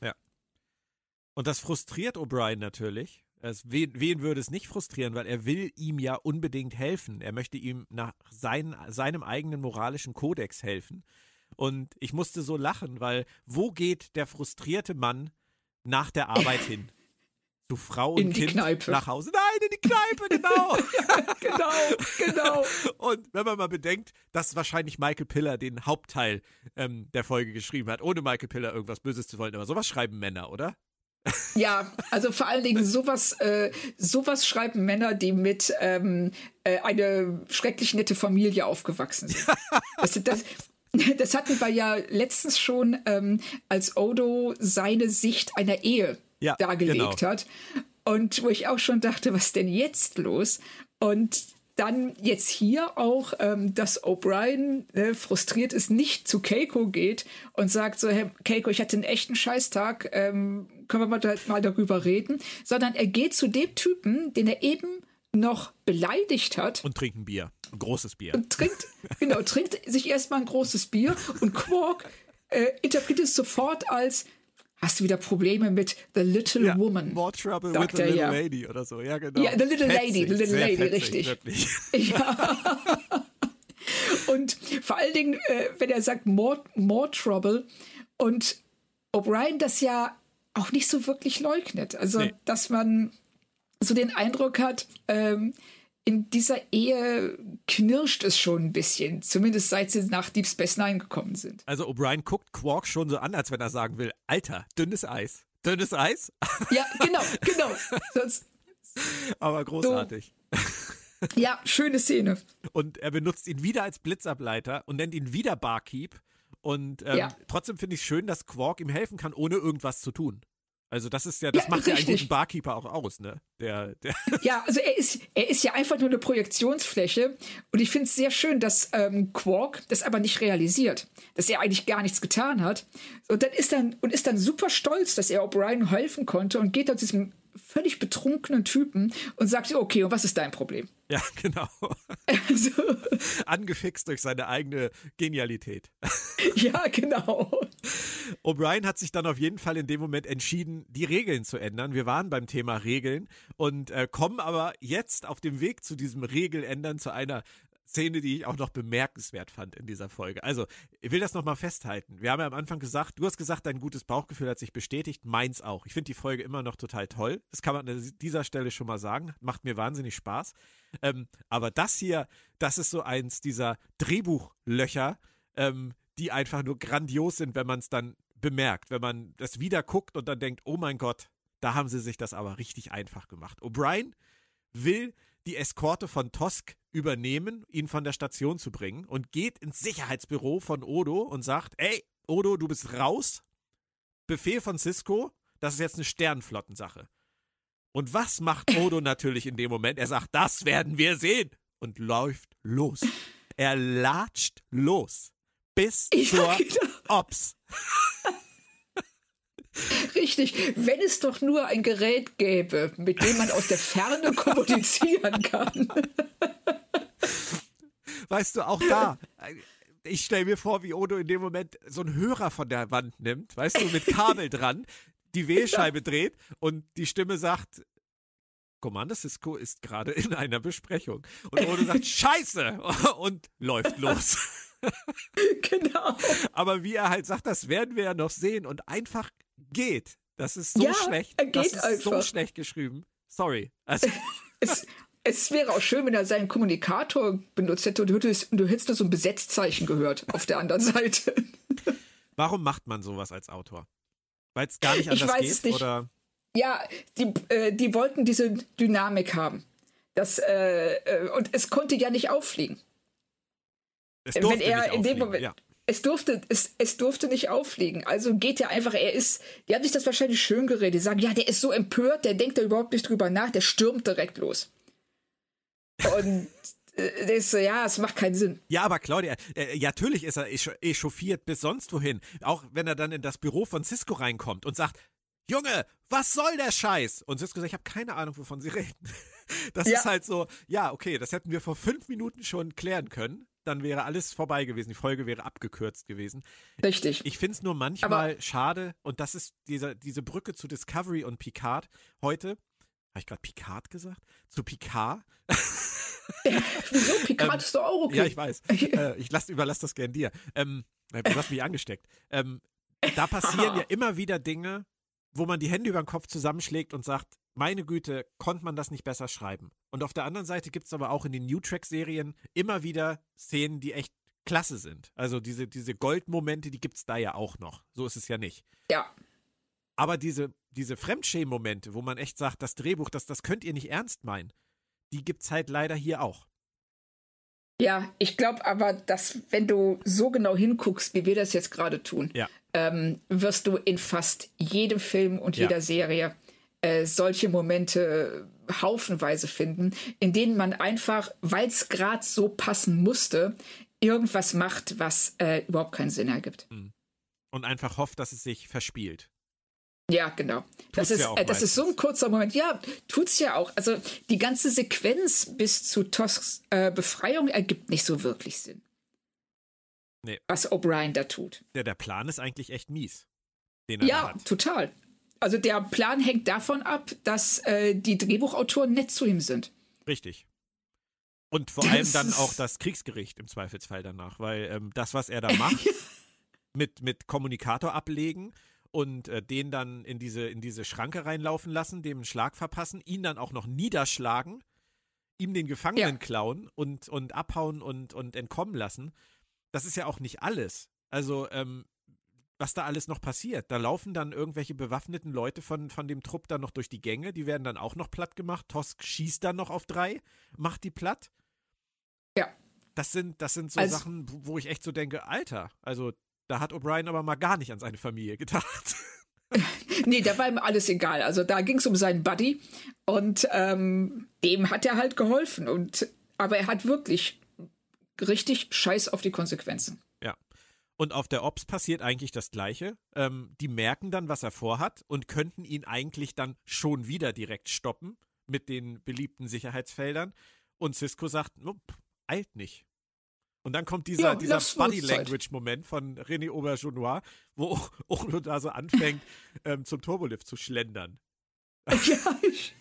Speaker 2: Und das frustriert O'Brien natürlich. Es, wen, wen würde es nicht frustrieren, weil er will ihm ja unbedingt helfen. Er möchte ihm nach sein, seinem eigenen moralischen Kodex helfen. Und ich musste so lachen, weil wo geht der frustrierte Mann nach der Arbeit hin? Zu Frau und
Speaker 3: In die
Speaker 2: Kind
Speaker 3: Kneipe.
Speaker 2: nach Hause? Nein, in die Kneipe, genau.
Speaker 3: genau, genau.
Speaker 2: Und wenn man mal bedenkt, dass wahrscheinlich Michael Piller den Hauptteil ähm, der Folge geschrieben hat, ohne Michael Piller irgendwas Böses zu wollen. Aber sowas schreiben Männer, oder?
Speaker 3: Ja, also vor allen Dingen sowas, äh, sowas schreiben Männer, die mit ähm, äh, eine schrecklich nette Familie aufgewachsen sind. Das, das, das hatten wir ja letztens schon, ähm, als Odo seine Sicht einer Ehe
Speaker 2: Ja,
Speaker 3: dargelegt
Speaker 2: genau.
Speaker 3: hat. Und wo ich auch schon dachte, was denn jetzt los? Und dann jetzt hier auch, ähm, dass O'Brien äh, frustriert ist, nicht zu Keiko geht und sagt so, hey, Keiko, ich hatte einen echten Scheißtag, ähm, können wir mal, da, mal darüber reden, sondern er geht zu dem Typen, den er eben noch beleidigt hat
Speaker 2: Und trinken Bier. Ein großes Bier.
Speaker 3: und trinkt, genau, trinkt sich erstmal ein großes Bier und Quark äh, interpretiert es sofort als Hast du wieder Probleme mit The Little Woman?
Speaker 2: More Trouble with the Little
Speaker 3: ja.
Speaker 2: Lady oder so. Ja, genau.
Speaker 3: Ja, The Little Lady, The Little
Speaker 2: sehr
Speaker 3: Lady,
Speaker 2: fetzig,
Speaker 3: richtig. Ja. und vor allen Dingen, äh, wenn er sagt more, more Trouble und O'Brien das ja auch nicht so wirklich leugnet. Also,
Speaker 2: Nee.
Speaker 3: dass man so den Eindruck hat, ähm, in dieser Ehe knirscht es schon ein bisschen, zumindest seit sie nach Deep Space Nine gekommen sind.
Speaker 2: Also O'Brien guckt Quark schon so an, als wenn er sagen will, Alter, dünnes Eis. Dünnes Eis?
Speaker 3: Ja, genau, genau. Sonst,
Speaker 2: Aber großartig.
Speaker 3: So. Ja, schöne Szene.
Speaker 2: Und er benutzt ihn wieder als Blitzableiter und nennt ihn wieder Barkeep. Und ähm, ja. trotzdem finde ich schön, dass Quark ihm helfen kann, ohne irgendwas zu tun. Also das ist ja, das ja, macht richtig. ja einen guten Barkeeper auch aus, ne? Der, der
Speaker 3: ja, also er ist, er ist ja einfach nur eine Projektionsfläche und ich finde es sehr schön, dass ähm, Quark das aber nicht realisiert, dass er eigentlich gar nichts getan hat und dann ist dann und ist dann super stolz, dass er O'Brien helfen konnte und geht aus diesem völlig betrunkenen Typen und sagt, okay, und was ist dein Problem?
Speaker 2: Ja, genau. Also. Angefixt durch seine eigene Genialität.
Speaker 3: Ja, genau.
Speaker 2: O'Brien hat sich dann auf jeden Fall in dem Moment entschieden, die Regeln zu ändern. Wir waren beim Thema Regeln und äh, kommen aber jetzt auf dem Weg zu diesem Regeländern zu einer Szene, die ich auch noch bemerkenswert fand in dieser Folge. Also, ich will das nochmal festhalten. Wir haben ja am Anfang gesagt, du hast gesagt, dein gutes Bauchgefühl hat sich bestätigt, meins auch. Ich finde die Folge immer noch total toll. Das kann man an dieser Stelle schon mal sagen. Macht mir wahnsinnig Spaß. Ähm, aber das hier, das ist so eins dieser Drehbuchlöcher, ähm, die einfach nur grandios sind, wenn man es dann bemerkt, wenn man das wieder guckt und dann denkt, oh mein Gott, da haben sie sich das aber richtig einfach gemacht. O'Brien will die Eskorte von Tosk übernehmen, ihn von der Station zu bringen und geht ins Sicherheitsbüro von Odo und sagt, ey, Odo, du bist raus. Befehl von Cisco, das ist jetzt eine Sternflottensache. Und was macht Odo natürlich in dem Moment? Er sagt, das werden wir sehen und läuft los. Er latscht los bis ja, zur. Ops.
Speaker 3: Richtig, wenn es doch nur ein Gerät gäbe, mit dem man aus der Ferne kommunizieren kann.
Speaker 2: Weißt du, auch da, ich stelle mir vor, wie Odo in dem Moment so einen Hörer von der Wand nimmt, weißt du, mit Kabel dran, die Wählscheibe dreht und die Stimme sagt, Commander Cisco ist gerade in einer Besprechung. Und Odo sagt, Scheiße! und läuft los.
Speaker 3: genau.
Speaker 2: Aber wie er halt sagt, das werden wir ja noch sehen und einfach geht. Das ist so ja, schlecht. Er geht das ist einfach. so schlecht geschrieben. Sorry. Also.
Speaker 3: es, es wäre auch schön, wenn er seinen Kommunikator benutzt hätte und du hättest, du hättest so ein Besetzzeichen gehört auf der anderen Seite.
Speaker 2: Warum macht man sowas als Autor? Weil es gar nicht anders ich weiß geht? Es nicht. Oder?
Speaker 3: Ja, die, äh, die wollten diese Dynamik haben. Das, äh, äh und es konnte ja nicht auffliegen.
Speaker 2: Es durfte Wenn er nicht in dem Moment, ja
Speaker 3: es durfte, es, es durfte nicht auffliegen. Also geht er einfach, er ist, die haben sich das wahrscheinlich schön geredet. Die sagen, ja, der ist so empört, der denkt da überhaupt nicht drüber nach, der stürmt direkt los. Und äh, das, ja, es macht keinen Sinn.
Speaker 2: Ja, aber Claudia, äh, ja, natürlich ist er echauffiert bis sonst wohin. Auch wenn er dann in das Büro von Cisco reinkommt und sagt, Junge, was soll der Scheiß? Und Cisco sagt, ich habe keine Ahnung, wovon sie reden. Das ja. ist halt so, ja, okay, das hätten wir vor fünf Minuten schon klären können dann wäre alles vorbei gewesen. Die Folge wäre abgekürzt gewesen.
Speaker 3: Richtig.
Speaker 2: Ich finde es nur manchmal Aber schade, und das ist diese, diese Brücke zu Discovery und Picard heute. Habe ich gerade Picard gesagt? Zu Picard.
Speaker 3: Ja, wieso? Picard ähm, ist doch auch okay.
Speaker 2: Ja, ich weiß. äh, ich lass, überlasse das gern dir. Ähm, du hast mich angesteckt. Ähm, da passieren ja immer wieder Dinge, wo man die Hände über den Kopf zusammenschlägt und sagt, meine Güte, konnte man das nicht besser schreiben. Und auf der anderen Seite gibt es aber auch in den New Track-Serien immer wieder Szenen, die echt klasse sind. Also diese, diese Goldmomente, die gibt es da ja auch noch. So ist es ja nicht.
Speaker 3: Ja.
Speaker 2: Aber diese, diese Fremdschämen-Momente, wo man echt sagt, das Drehbuch, das, das könnt ihr nicht ernst meinen, die gibt es halt leider hier auch.
Speaker 3: Ja, ich glaube aber, dass wenn du so genau hinguckst, wie wir das jetzt gerade tun,
Speaker 2: ja.
Speaker 3: ähm, wirst du in fast jedem Film und jeder ja. Serie äh, solche Momente haufenweise finden, in denen man einfach, weil es gerade so passen musste, irgendwas macht, was äh, überhaupt keinen Sinn ergibt. Mhm.
Speaker 2: Und einfach hofft, dass es sich verspielt.
Speaker 3: Ja, genau. das ist, ja äh, das ist so ein kurzer Moment. Ja, tut's ja auch. Also die ganze Sequenz bis zu Tosks äh, Befreiung ergibt nicht so wirklich Sinn. Nee. Was O'Brien da tut.
Speaker 2: Der, der Plan ist eigentlich echt mies.
Speaker 3: ja, total. Also der Plan hängt davon ab, dass äh, die Drehbuchautoren nett zu ihm sind.
Speaker 2: Richtig. Und vor das allem dann auch das Kriegsgericht im Zweifelsfall danach, weil ähm, das, was er da macht, mit, mit Kommunikator ablegen und äh, den dann in diese, in diese Schranke reinlaufen lassen, dem einen Schlag verpassen, ihn dann auch noch niederschlagen, ihm den Gefangenen ja. klauen und, und abhauen und, und entkommen lassen. Das ist ja auch nicht alles. Also, ähm, was da alles noch passiert. Da laufen dann irgendwelche bewaffneten Leute von, von dem Trupp dann noch durch die Gänge, die werden dann auch noch platt gemacht. Tosk schießt dann noch auf drei, macht die platt.
Speaker 3: Ja.
Speaker 2: Das sind, das sind so also, Sachen, wo ich echt so denke, Alter, also da hat O'Brien aber mal gar nicht an seine Familie gedacht.
Speaker 3: nee, da war ihm alles egal. Also da ging es um seinen Buddy und ähm, dem hat er halt geholfen. Und, aber er hat wirklich richtig Scheiß auf die Konsequenzen.
Speaker 2: Und auf der Ops passiert eigentlich das Gleiche. Ähm, die merken dann, was er vorhat und könnten ihn eigentlich dann schon wieder direkt stoppen mit den beliebten Sicherheitsfeldern. Und Cisco sagt, eilt nicht. Und dann kommt dieser, ja, dieser Body-Language-Moment von René Aubergenois, wo Ochlo da so anfängt, ähm, zum Turbolift zu schlendern. Ja, ich.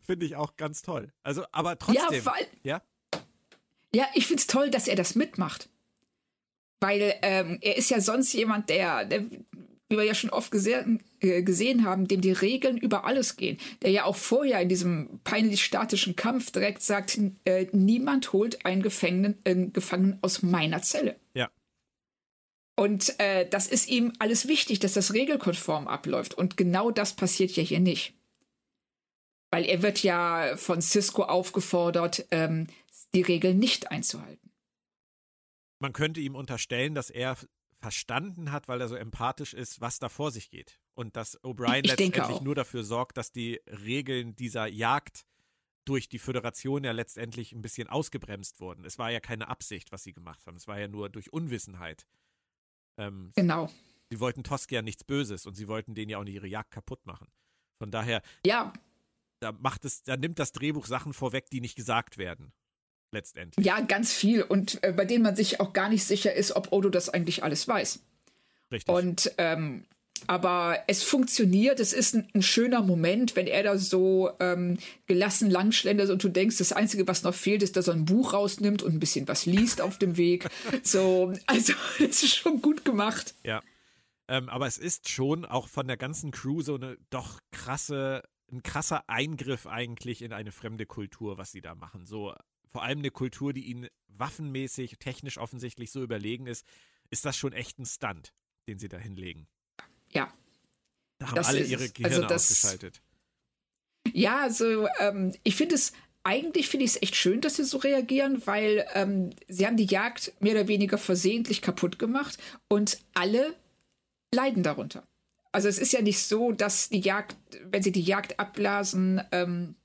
Speaker 2: Finde ich auch ganz toll. Also, aber trotzdem. Ja, weil,
Speaker 3: ja? ja ich finde es toll, dass er das mitmacht. Weil ähm, er ist ja sonst jemand, der, der wie wir ja schon oft gesehen, äh, gesehen haben, dem die Regeln über alles gehen. Der ja auch vorher in diesem peinlich statischen Kampf direkt sagt, äh, niemand holt einen Gefangenen, äh, Gefangenen aus meiner Zelle.
Speaker 2: Ja.
Speaker 3: Und äh, das ist ihm alles wichtig, dass das regelkonform abläuft. Und genau das passiert ja hier nicht. Weil er wird ja von Cisco aufgefordert, ähm, die Regeln nicht einzuhalten.
Speaker 2: Man könnte ihm unterstellen, dass er verstanden hat, weil er so empathisch ist, was da vor sich geht. Und dass O'Brien letztendlich nur dafür sorgt, dass die Regeln dieser Jagd durch die Föderation ja letztendlich ein bisschen ausgebremst wurden. Es war ja keine Absicht, was sie gemacht haben. Es war ja nur durch Unwissenheit.
Speaker 3: Ähm, genau.
Speaker 2: Sie wollten Tosk ja nichts Böses und sie wollten denen ja auch nicht ihre Jagd kaputt machen. Von daher,
Speaker 3: ja.
Speaker 2: da macht es, da nimmt das Drehbuch Sachen vorweg, die nicht gesagt werden letztendlich.
Speaker 3: Ja, ganz viel und äh, bei denen man sich auch gar nicht sicher ist, ob Odo das eigentlich alles weiß.
Speaker 2: Richtig.
Speaker 3: Und ähm, aber es funktioniert, es ist ein, ein, schöner Moment, wenn er da so ähm, gelassen langschlendert und du denkst, das Einzige, was noch fehlt, ist, dass er ein Buch rausnimmt und ein bisschen was liest auf dem Weg. So, also es ist schon gut gemacht.
Speaker 2: Ja. Ähm, aber es ist schon auch von der ganzen Crew so eine doch krasse, ein krasser Eingriff eigentlich in eine fremde Kultur, was sie da machen. So vor allem eine Kultur, die ihnen waffenmäßig, technisch offensichtlich so überlegen ist, ist das schon echt ein Stunt, den sie da hinlegen.
Speaker 3: Ja.
Speaker 2: Da haben alle ihre also Gehirne also das, ausgeschaltet.
Speaker 3: Ja, also ähm, ich finde es eigentlich finde ich es echt schön, dass sie so reagieren, weil ähm, sie haben die Jagd mehr oder weniger versehentlich kaputt gemacht und alle leiden darunter. Also es ist ja nicht so, dass die Jagd, wenn sie die Jagd abblasen, ähm,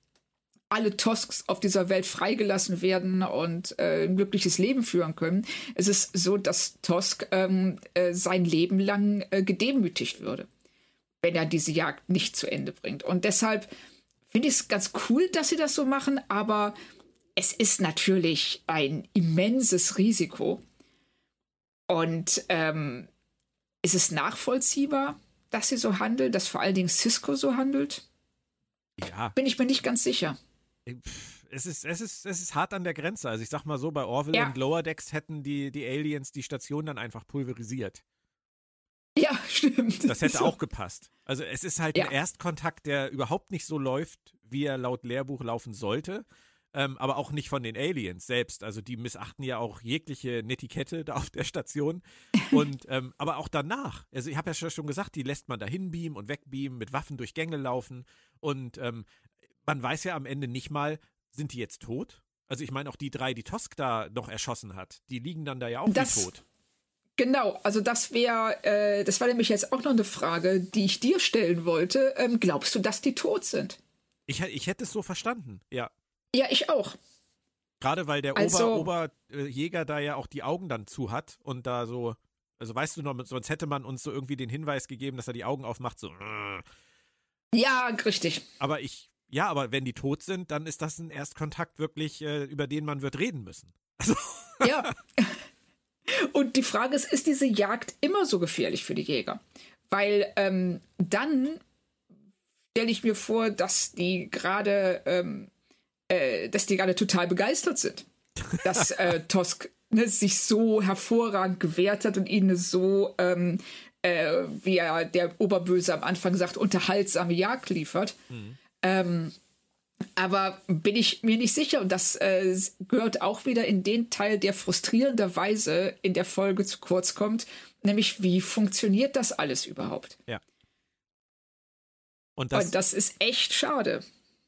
Speaker 3: alle Tosks auf dieser Welt freigelassen werden und äh, ein glückliches Leben führen können. Es ist so, dass Tosk ähm, äh, sein Leben lang äh, gedemütigt würde, wenn er diese Jagd nicht zu Ende bringt. Und deshalb finde ich es ganz cool, dass sie das so machen, aber es ist natürlich ein immenses Risiko. Und ähm, ist es nachvollziehbar, dass sie so handelt, dass vor allen Dingen Cisco so handelt?
Speaker 2: Ja.
Speaker 3: Bin ich mir nicht ganz sicher
Speaker 2: es ist, es ist, es ist hart an der Grenze. Also ich sag mal so, bei Orville ja. und Lower Decks hätten die, die Aliens die Station dann einfach pulverisiert.
Speaker 3: Ja, stimmt.
Speaker 2: Das hätte auch gepasst. Also es ist halt ja. ein Erstkontakt, der überhaupt nicht so läuft, wie er laut Lehrbuch laufen sollte. Ähm, aber auch nicht von den Aliens selbst. Also die missachten ja auch jegliche Netiquette da auf der Station. Und ähm, aber auch danach. Also ich habe ja schon gesagt, die lässt man da hinbeamen und wegbeamen, mit Waffen durch Gänge laufen. Und ähm, man weiß ja am Ende nicht mal, sind die jetzt tot? Also ich meine auch die drei, die Tosk da noch erschossen hat, die liegen dann da ja auch das, tot.
Speaker 3: Genau, also das wäre, äh, das war nämlich jetzt auch noch eine Frage, die ich dir stellen wollte. Ähm, glaubst du, dass die tot sind?
Speaker 2: Ich, ich hätte es so verstanden, ja.
Speaker 3: Ja, ich auch.
Speaker 2: Gerade weil der also, Oberjäger Ober, äh, da ja auch die Augen dann zu hat und da so, also weißt du noch, sonst hätte man uns so irgendwie den Hinweis gegeben, dass er die Augen aufmacht, so.
Speaker 3: Ja, richtig.
Speaker 2: Aber ich ja, aber wenn die tot sind, dann ist das ein Erstkontakt wirklich, äh, über den man wird reden müssen. Also.
Speaker 3: Ja. Und die Frage ist, ist diese Jagd immer so gefährlich für die Jäger? Weil ähm, dann stelle ich mir vor, dass die gerade, ähm, äh, dass die gerade total begeistert sind, dass äh, Tosk ne, sich so hervorragend gewehrt hat und ihnen so ähm, äh, wie er der Oberböse am Anfang sagt, unterhaltsame Jagd liefert. Mhm. Ähm, aber bin ich mir nicht sicher und das äh, gehört auch wieder in den Teil, der frustrierenderweise in der Folge zu kurz kommt, nämlich wie funktioniert das alles überhaupt?
Speaker 2: Ja.
Speaker 3: Und das, und das ist echt schade.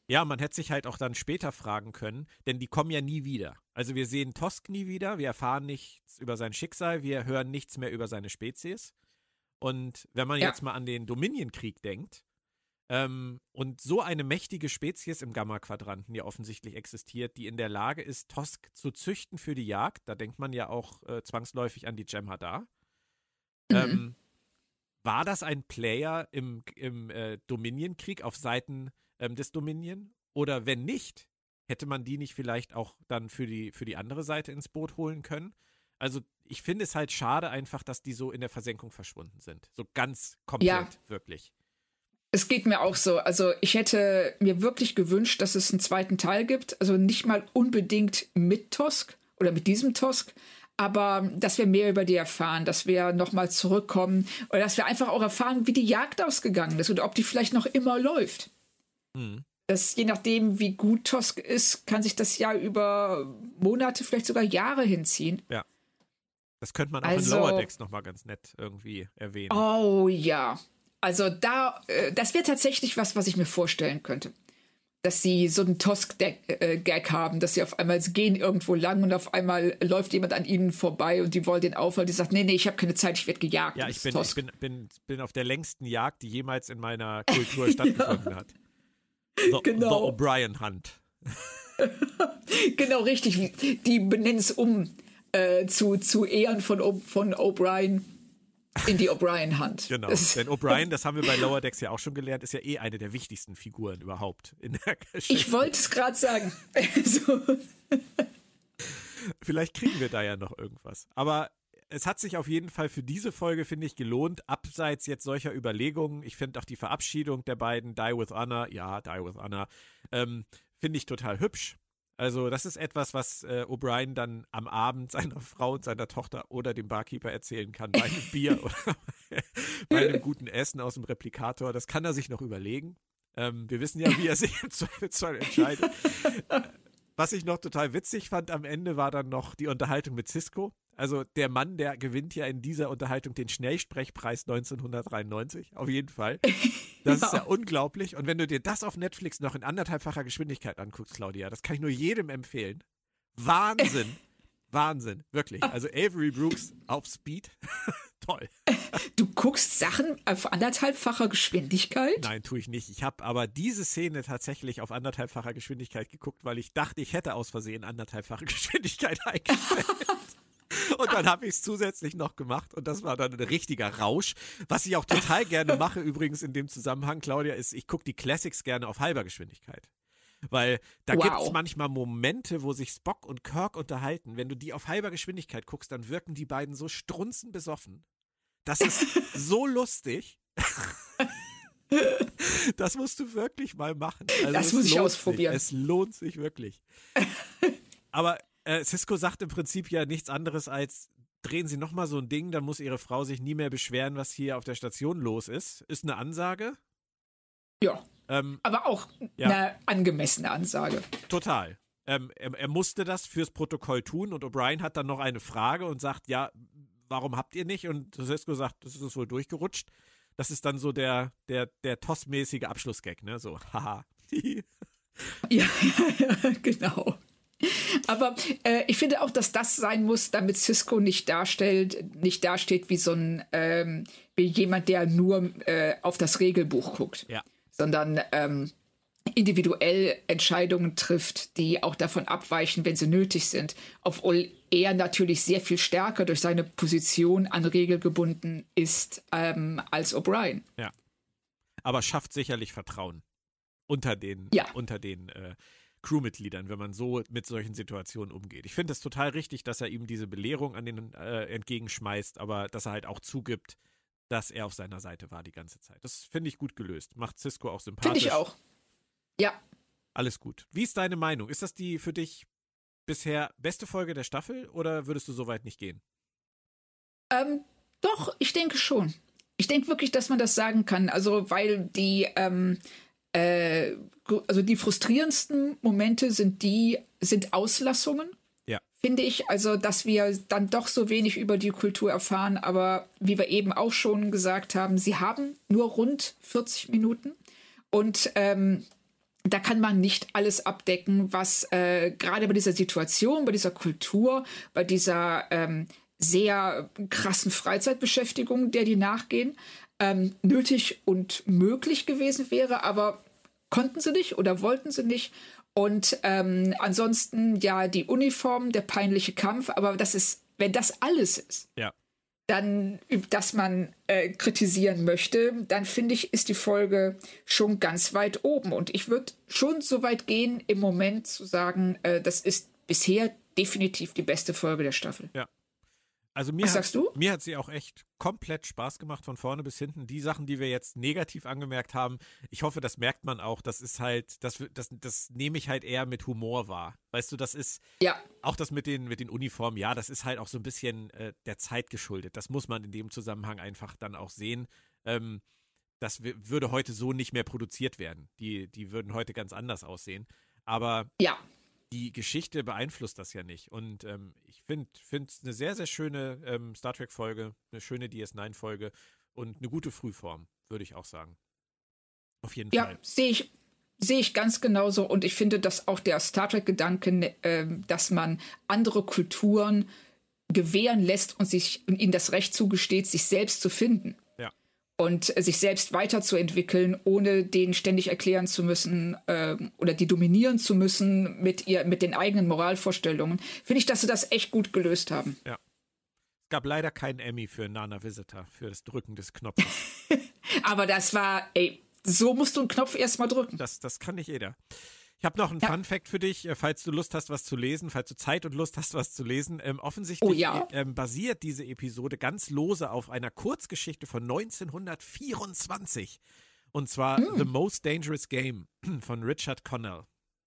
Speaker 2: Ja, man hätte sich halt auch dann später fragen können, denn die kommen ja nie wieder. Also wir sehen Tosk nie wieder, wir erfahren nichts über sein Schicksal, wir hören nichts mehr über seine Spezies. Und wenn man ja. jetzt mal an den Dominion-Krieg denkt, ähm, und so eine mächtige Spezies im Gamma-Quadranten ja offensichtlich existiert, die in der Lage ist, Tosk zu züchten für die Jagd, da denkt man ja auch äh, zwangsläufig an die Jem'Hadar. Mhm. Ähm, war das ein Player im, im äh, Dominion-Krieg auf Seiten ähm, des Dominion? Oder wenn nicht, hätte man die nicht vielleicht auch dann für die, für die andere Seite ins Boot holen können? Also ich finde es halt schade einfach, dass die so in der Versenkung verschwunden sind. So ganz komplett, ja. wirklich.
Speaker 3: Es geht mir auch so. Also ich hätte mir wirklich gewünscht, dass es einen zweiten Teil gibt. Also nicht mal unbedingt mit Tosk oder mit diesem Tosk, aber dass wir mehr über die erfahren, dass wir nochmal zurückkommen oder dass wir einfach auch erfahren, wie die Jagd ausgegangen ist oder ob die vielleicht noch immer läuft. Mhm. Das, je nachdem, wie gut Tosk ist, kann sich das ja über Monate, vielleicht sogar Jahre hinziehen.
Speaker 2: Ja. Das könnte man auch also, in Lower Decks nochmal ganz nett irgendwie erwähnen.
Speaker 3: Oh ja. Also da, äh, das wäre tatsächlich was, was ich mir vorstellen könnte. Dass sie so einen Tosk-Gag äh, haben, dass sie auf einmal sie gehen irgendwo lang und auf einmal läuft jemand an ihnen vorbei und die wollen den aufhalten. Die sagt, nee, nee, ich habe keine Zeit, ich werde gejagt.
Speaker 2: Ja, ich bin, ich bin, bin, bin auf der längsten Jagd, die jemals in meiner Kultur stattgefunden ja. hat. The, genau. The O'Brien Hunt.
Speaker 3: genau, richtig. Die benennen es um äh, zu, zu Ehren von, von O'Brien in die O'Brien-Hand.
Speaker 2: Genau. Das Denn O'Brien, das haben wir bei Lower Decks ja auch schon gelernt, ist ja eh eine der wichtigsten Figuren überhaupt in der Geschichte.
Speaker 3: Ich wollte es gerade sagen. so.
Speaker 2: Vielleicht kriegen wir da ja noch irgendwas. Aber es hat sich auf jeden Fall für diese Folge, finde ich, gelohnt, abseits jetzt solcher Überlegungen. Ich finde auch die Verabschiedung der beiden, Die with Honor, ja, Die with Honor, ähm, finde ich total hübsch. Also das ist etwas, was äh, O'Brien dann am Abend seiner Frau und seiner Tochter oder dem Barkeeper erzählen kann, bei einem Bier oder bei einem guten Essen aus dem Replikator. Das kann er sich noch überlegen. Ähm, wir wissen ja, wie er sich im Zweifelsfall entscheidet. Was ich noch total witzig fand am Ende war dann noch die Unterhaltung mit Cisco. Also der Mann, der gewinnt ja in dieser Unterhaltung den Schnellsprechpreis 1993, auf jeden Fall. Das ja. ist ja unglaublich. Und wenn du dir das auf Netflix noch in anderthalbfacher Geschwindigkeit anguckst, Claudia, das kann ich nur jedem empfehlen. Wahnsinn. Wahnsinn, wirklich. Also Avery Brooks auf Speed. Toll.
Speaker 3: Du guckst Sachen auf anderthalbfacher Geschwindigkeit?
Speaker 2: Nein, tue ich nicht. Ich habe aber diese Szene tatsächlich auf anderthalbfacher Geschwindigkeit geguckt, weil ich dachte, ich hätte aus Versehen anderthalbfache Geschwindigkeit eingestellt. Und dann habe ich es zusätzlich noch gemacht und das war dann ein richtiger Rausch. Was ich auch total gerne mache, übrigens in dem Zusammenhang, Claudia, ist, ich gucke die Classics gerne auf halber Geschwindigkeit. Weil da wow. gibt es manchmal Momente, wo sich Spock und Kirk unterhalten. Wenn du die auf halber Geschwindigkeit guckst, dann wirken die beiden so strunzenbesoffen. Das ist so lustig. das musst du wirklich mal machen.
Speaker 3: Also das muss ich ausprobieren.
Speaker 2: Sich. Es lohnt sich wirklich. Aber äh, Cisco sagt im Prinzip ja nichts anderes als, drehen Sie nochmal so ein Ding, dann muss Ihre Frau sich nie mehr beschweren, was hier auf der Station los ist. Ist eine Ansage.
Speaker 3: Ja. Ähm, aber auch ja. eine angemessene Ansage.
Speaker 2: Total. Ähm, er, er, musste das fürs Protokoll tun und O'Brien hat dann noch eine Frage und sagt, ja, warum habt ihr nicht? Und Cisco sagt, das ist wohl durchgerutscht. Das ist dann so der, der, der Toss-mäßige Abschlussgag, ne? So, haha.
Speaker 3: ja, ja, genau. Aber äh, ich finde auch, dass das sein muss, damit Cisco nicht darstellt, nicht dasteht wie so ein ähm, wie jemand, der nur äh, auf das Regelbuch guckt,
Speaker 2: ja.
Speaker 3: sondern ähm, individuell Entscheidungen trifft, die auch davon abweichen, wenn sie nötig sind, obwohl er natürlich sehr viel stärker durch seine Position an Regel gebunden ist ähm, als O'Brien.
Speaker 2: Ja, aber schafft sicherlich Vertrauen unter den
Speaker 3: ja.
Speaker 2: unter den äh, Crewmitgliedern, wenn man so mit solchen Situationen umgeht. Ich finde es total richtig, dass er ihm diese Belehrung an den äh, entgegenschmeißt, aber dass er halt auch zugibt, dass er auf seiner Seite war die ganze Zeit. Das finde ich gut gelöst. Macht Cisco auch sympathisch.
Speaker 3: Finde ich auch. Ja.
Speaker 2: Alles gut. Wie ist deine Meinung? Ist das die für dich bisher beste Folge der Staffel oder würdest du so weit nicht gehen?
Speaker 3: Ähm, doch, ich denke schon. Ich denke wirklich, dass man das sagen kann. Also, weil die, ähm, äh, also die frustrierendsten Momente sind die, sind Auslassungen.
Speaker 2: Ja.
Speaker 3: Finde ich, also, dass wir dann doch so wenig über die Kultur erfahren, aber wie wir eben auch schon gesagt haben, sie haben nur rund 40 Minuten und ähm, da kann man nicht alles abdecken, was äh, gerade bei dieser Situation, bei dieser Kultur, bei dieser ähm, sehr krassen Freizeitbeschäftigung, der die nachgehen, ähm, nötig und möglich gewesen wäre, aber konnten sie nicht oder wollten sie nicht. Und ähm, ansonsten ja die Uniform, der peinliche Kampf, aber das ist, wenn das alles ist,
Speaker 2: ja.
Speaker 3: dann, dass man äh, kritisieren möchte, dann finde ich, ist die Folge schon ganz weit oben. Und ich würde schon so weit gehen, im Moment zu sagen, äh, das ist bisher definitiv die beste Folge der Staffel.
Speaker 2: Ja. Also mir hat? Mir hat sie auch echt komplett Spaß gemacht von vorne bis hinten. Die Sachen, die wir jetzt negativ angemerkt haben, ich hoffe, das merkt man auch. Das ist halt, das, das, das nehme ich halt eher mit Humor wahr. Weißt du, das ist
Speaker 3: Ja,
Speaker 2: auch das mit den, mit den Uniformen, ja, das ist halt auch so ein bisschen äh, der Zeit geschuldet. Das muss man in dem Zusammenhang einfach dann auch sehen. Ähm, das würde heute so nicht mehr produziert werden. Die, die würden heute ganz anders aussehen. Aber
Speaker 3: ja.
Speaker 2: Die Geschichte beeinflusst das ja nicht. Und ähm, ich finde es eine sehr, sehr schöne ähm, Star Trek-Folge, eine schöne DS9-Folge und eine gute Frühform, würde ich auch sagen. Auf jeden
Speaker 3: Ja,
Speaker 2: Fall.
Speaker 3: sehe ich, sehe ich ganz genauso. Und ich finde, dass auch der Star Trek-Gedanke, ähm, dass man andere Kulturen gewähren lässt und sich und ihnen das Recht zugesteht, sich selbst zu finden.
Speaker 2: Ja.
Speaker 3: Und äh, sich selbst weiterzuentwickeln, ohne denen ständig erklären zu müssen ähm, oder die dominieren zu müssen mit ihr, mit den eigenen Moralvorstellungen, finde ich, dass sie das echt gut gelöst haben.
Speaker 2: Es gab leider keinen Emmy für Nana Visitor, für das Drücken des Knopfes.
Speaker 3: Aber das war, ey, so musst du einen Knopf erstmal drücken.
Speaker 2: Das, das kann nicht jeder. Ich habe noch einen
Speaker 3: Ja.
Speaker 2: Fun Fact für dich, äh, falls du Lust hast, was zu lesen, falls du Zeit und Lust hast, was zu lesen. Ähm, offensichtlich
Speaker 3: Oh ja.
Speaker 2: äh, ähm, basiert diese Episode ganz lose auf einer Kurzgeschichte von 1924. Und zwar
Speaker 3: Hm.
Speaker 2: The Most Dangerous Game von Richard Connell.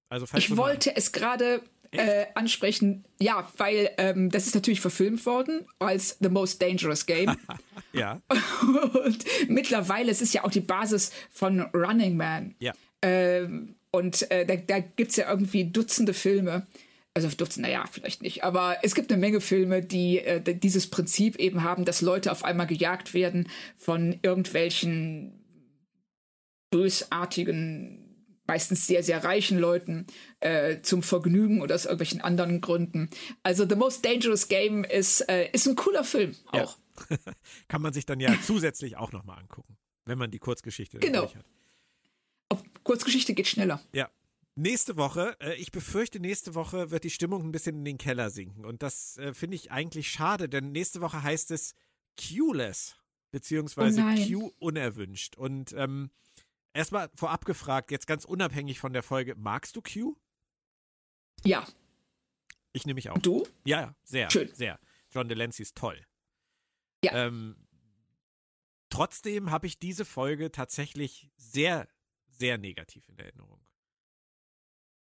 Speaker 2: Also
Speaker 3: Ich wollte es gerade äh, ansprechen, ja, weil ähm, das ist natürlich verfilmt worden als The Most Dangerous Game.
Speaker 2: Ja,
Speaker 3: und mittlerweile, es ist ja auch die Basis von Running Man.
Speaker 2: ja.
Speaker 3: Ähm, und äh, da, da gibt es ja irgendwie Dutzende Filme. Also Dutzende, naja, vielleicht nicht. Aber es gibt eine Menge Filme, die äh, dieses Prinzip eben haben, dass Leute auf einmal gejagt werden von irgendwelchen bösartigen, meistens sehr, sehr reichen Leuten äh, zum Vergnügen oder aus irgendwelchen anderen Gründen. Also The Most Dangerous Game ist, äh, ist ein cooler Film
Speaker 2: Ja.
Speaker 3: auch.
Speaker 2: Kann man sich dann ja zusätzlich auch nochmal angucken, wenn man die Kurzgeschichte
Speaker 3: Genau.
Speaker 2: hat.
Speaker 3: Auf Kurzgeschichte geht schneller.
Speaker 2: Ja. Nächste Woche, äh, ich befürchte, nächste Woche wird die Stimmung ein bisschen in den Keller sinken. Und das äh, finde ich eigentlich schade, denn nächste Woche heißt es Q-less, beziehungsweise
Speaker 3: Oh.
Speaker 2: Q unerwünscht. Und ähm, erstmal vorab gefragt, jetzt ganz unabhängig von der Folge, magst du Q?
Speaker 3: Ja,
Speaker 2: Ich nehme mich auch.
Speaker 3: du?
Speaker 2: Ja, ja, sehr,
Speaker 3: Schön.
Speaker 2: sehr. John Delancey ist toll.
Speaker 3: Ja.
Speaker 2: Ähm, trotzdem habe ich diese Folge tatsächlich sehr, sehr negativ in Erinnerung.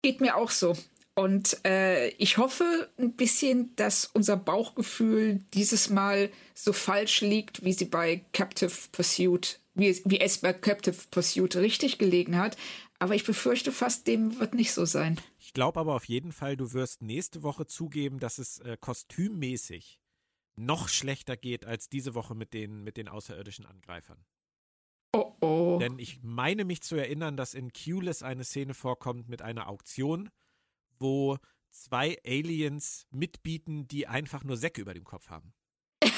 Speaker 3: Geht mir auch so. Und äh, ich hoffe ein bisschen, dass unser Bauchgefühl dieses Mal so falsch liegt, wie sie bei Captive Pursuit, wie, es- wie es bei Captive Pursuit richtig gelegen hat. Aber ich befürchte fast, dem wird nicht so sein.
Speaker 2: Ich glaube aber auf jeden Fall, du wirst nächste Woche zugeben, dass es äh, kostümmäßig noch schlechter geht als diese Woche mit den, mit den außerirdischen Angreifern.
Speaker 3: Oh oh.
Speaker 2: Denn ich meine mich zu erinnern, dass in Q-less eine Szene vorkommt mit einer Auktion, wo zwei Aliens mitbieten, die einfach nur Säcke über dem Kopf haben.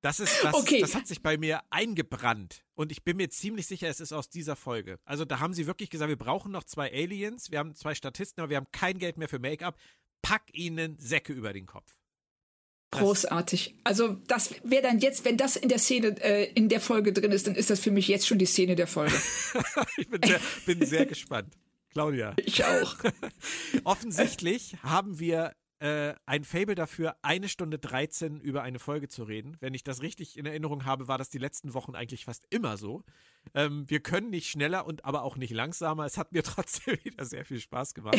Speaker 2: Das ist, das,
Speaker 3: Okay.
Speaker 2: das hat sich bei mir eingebrannt. Und ich bin mir ziemlich sicher, es ist aus dieser Folge. Also da haben sie wirklich gesagt, wir brauchen noch zwei Aliens, wir haben zwei Statisten, aber wir haben kein Geld mehr für Make-up. Pack ihnen Säcke über den Kopf.
Speaker 3: Großartig. Also das wäre dann jetzt, wenn das in der Szene, äh, in der Folge drin ist, dann ist das für mich jetzt schon die Szene der Folge.
Speaker 2: ich bin sehr, bin sehr gespannt. Claudia.
Speaker 3: Ich auch.
Speaker 2: Offensichtlich haben wir äh, ein Fable dafür, eine Stunde 13 über eine Folge zu reden. Wenn ich das richtig in Erinnerung habe, war das die letzten Wochen eigentlich fast immer so. Ähm, wir können nicht schneller und aber auch nicht langsamer. Es hat mir trotzdem wieder sehr viel Spaß gemacht.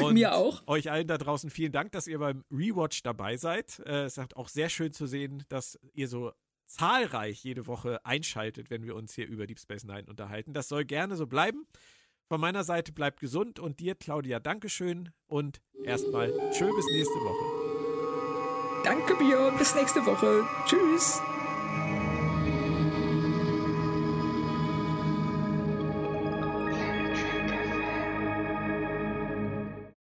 Speaker 2: Und
Speaker 3: Mir auch.
Speaker 2: Euch allen da draußen vielen Dank, dass ihr beim Rewatch dabei seid. Äh, es ist auch sehr schön zu sehen, dass ihr so zahlreich jede Woche einschaltet, wenn wir uns hier über Deep Space Nine unterhalten. Das soll gerne so bleiben. Von meiner Seite bleibt gesund und dir, Claudia, Dankeschön und erstmal tschö bis nächste Woche.
Speaker 3: Danke, Björn. Bis nächste Woche. Tschüss.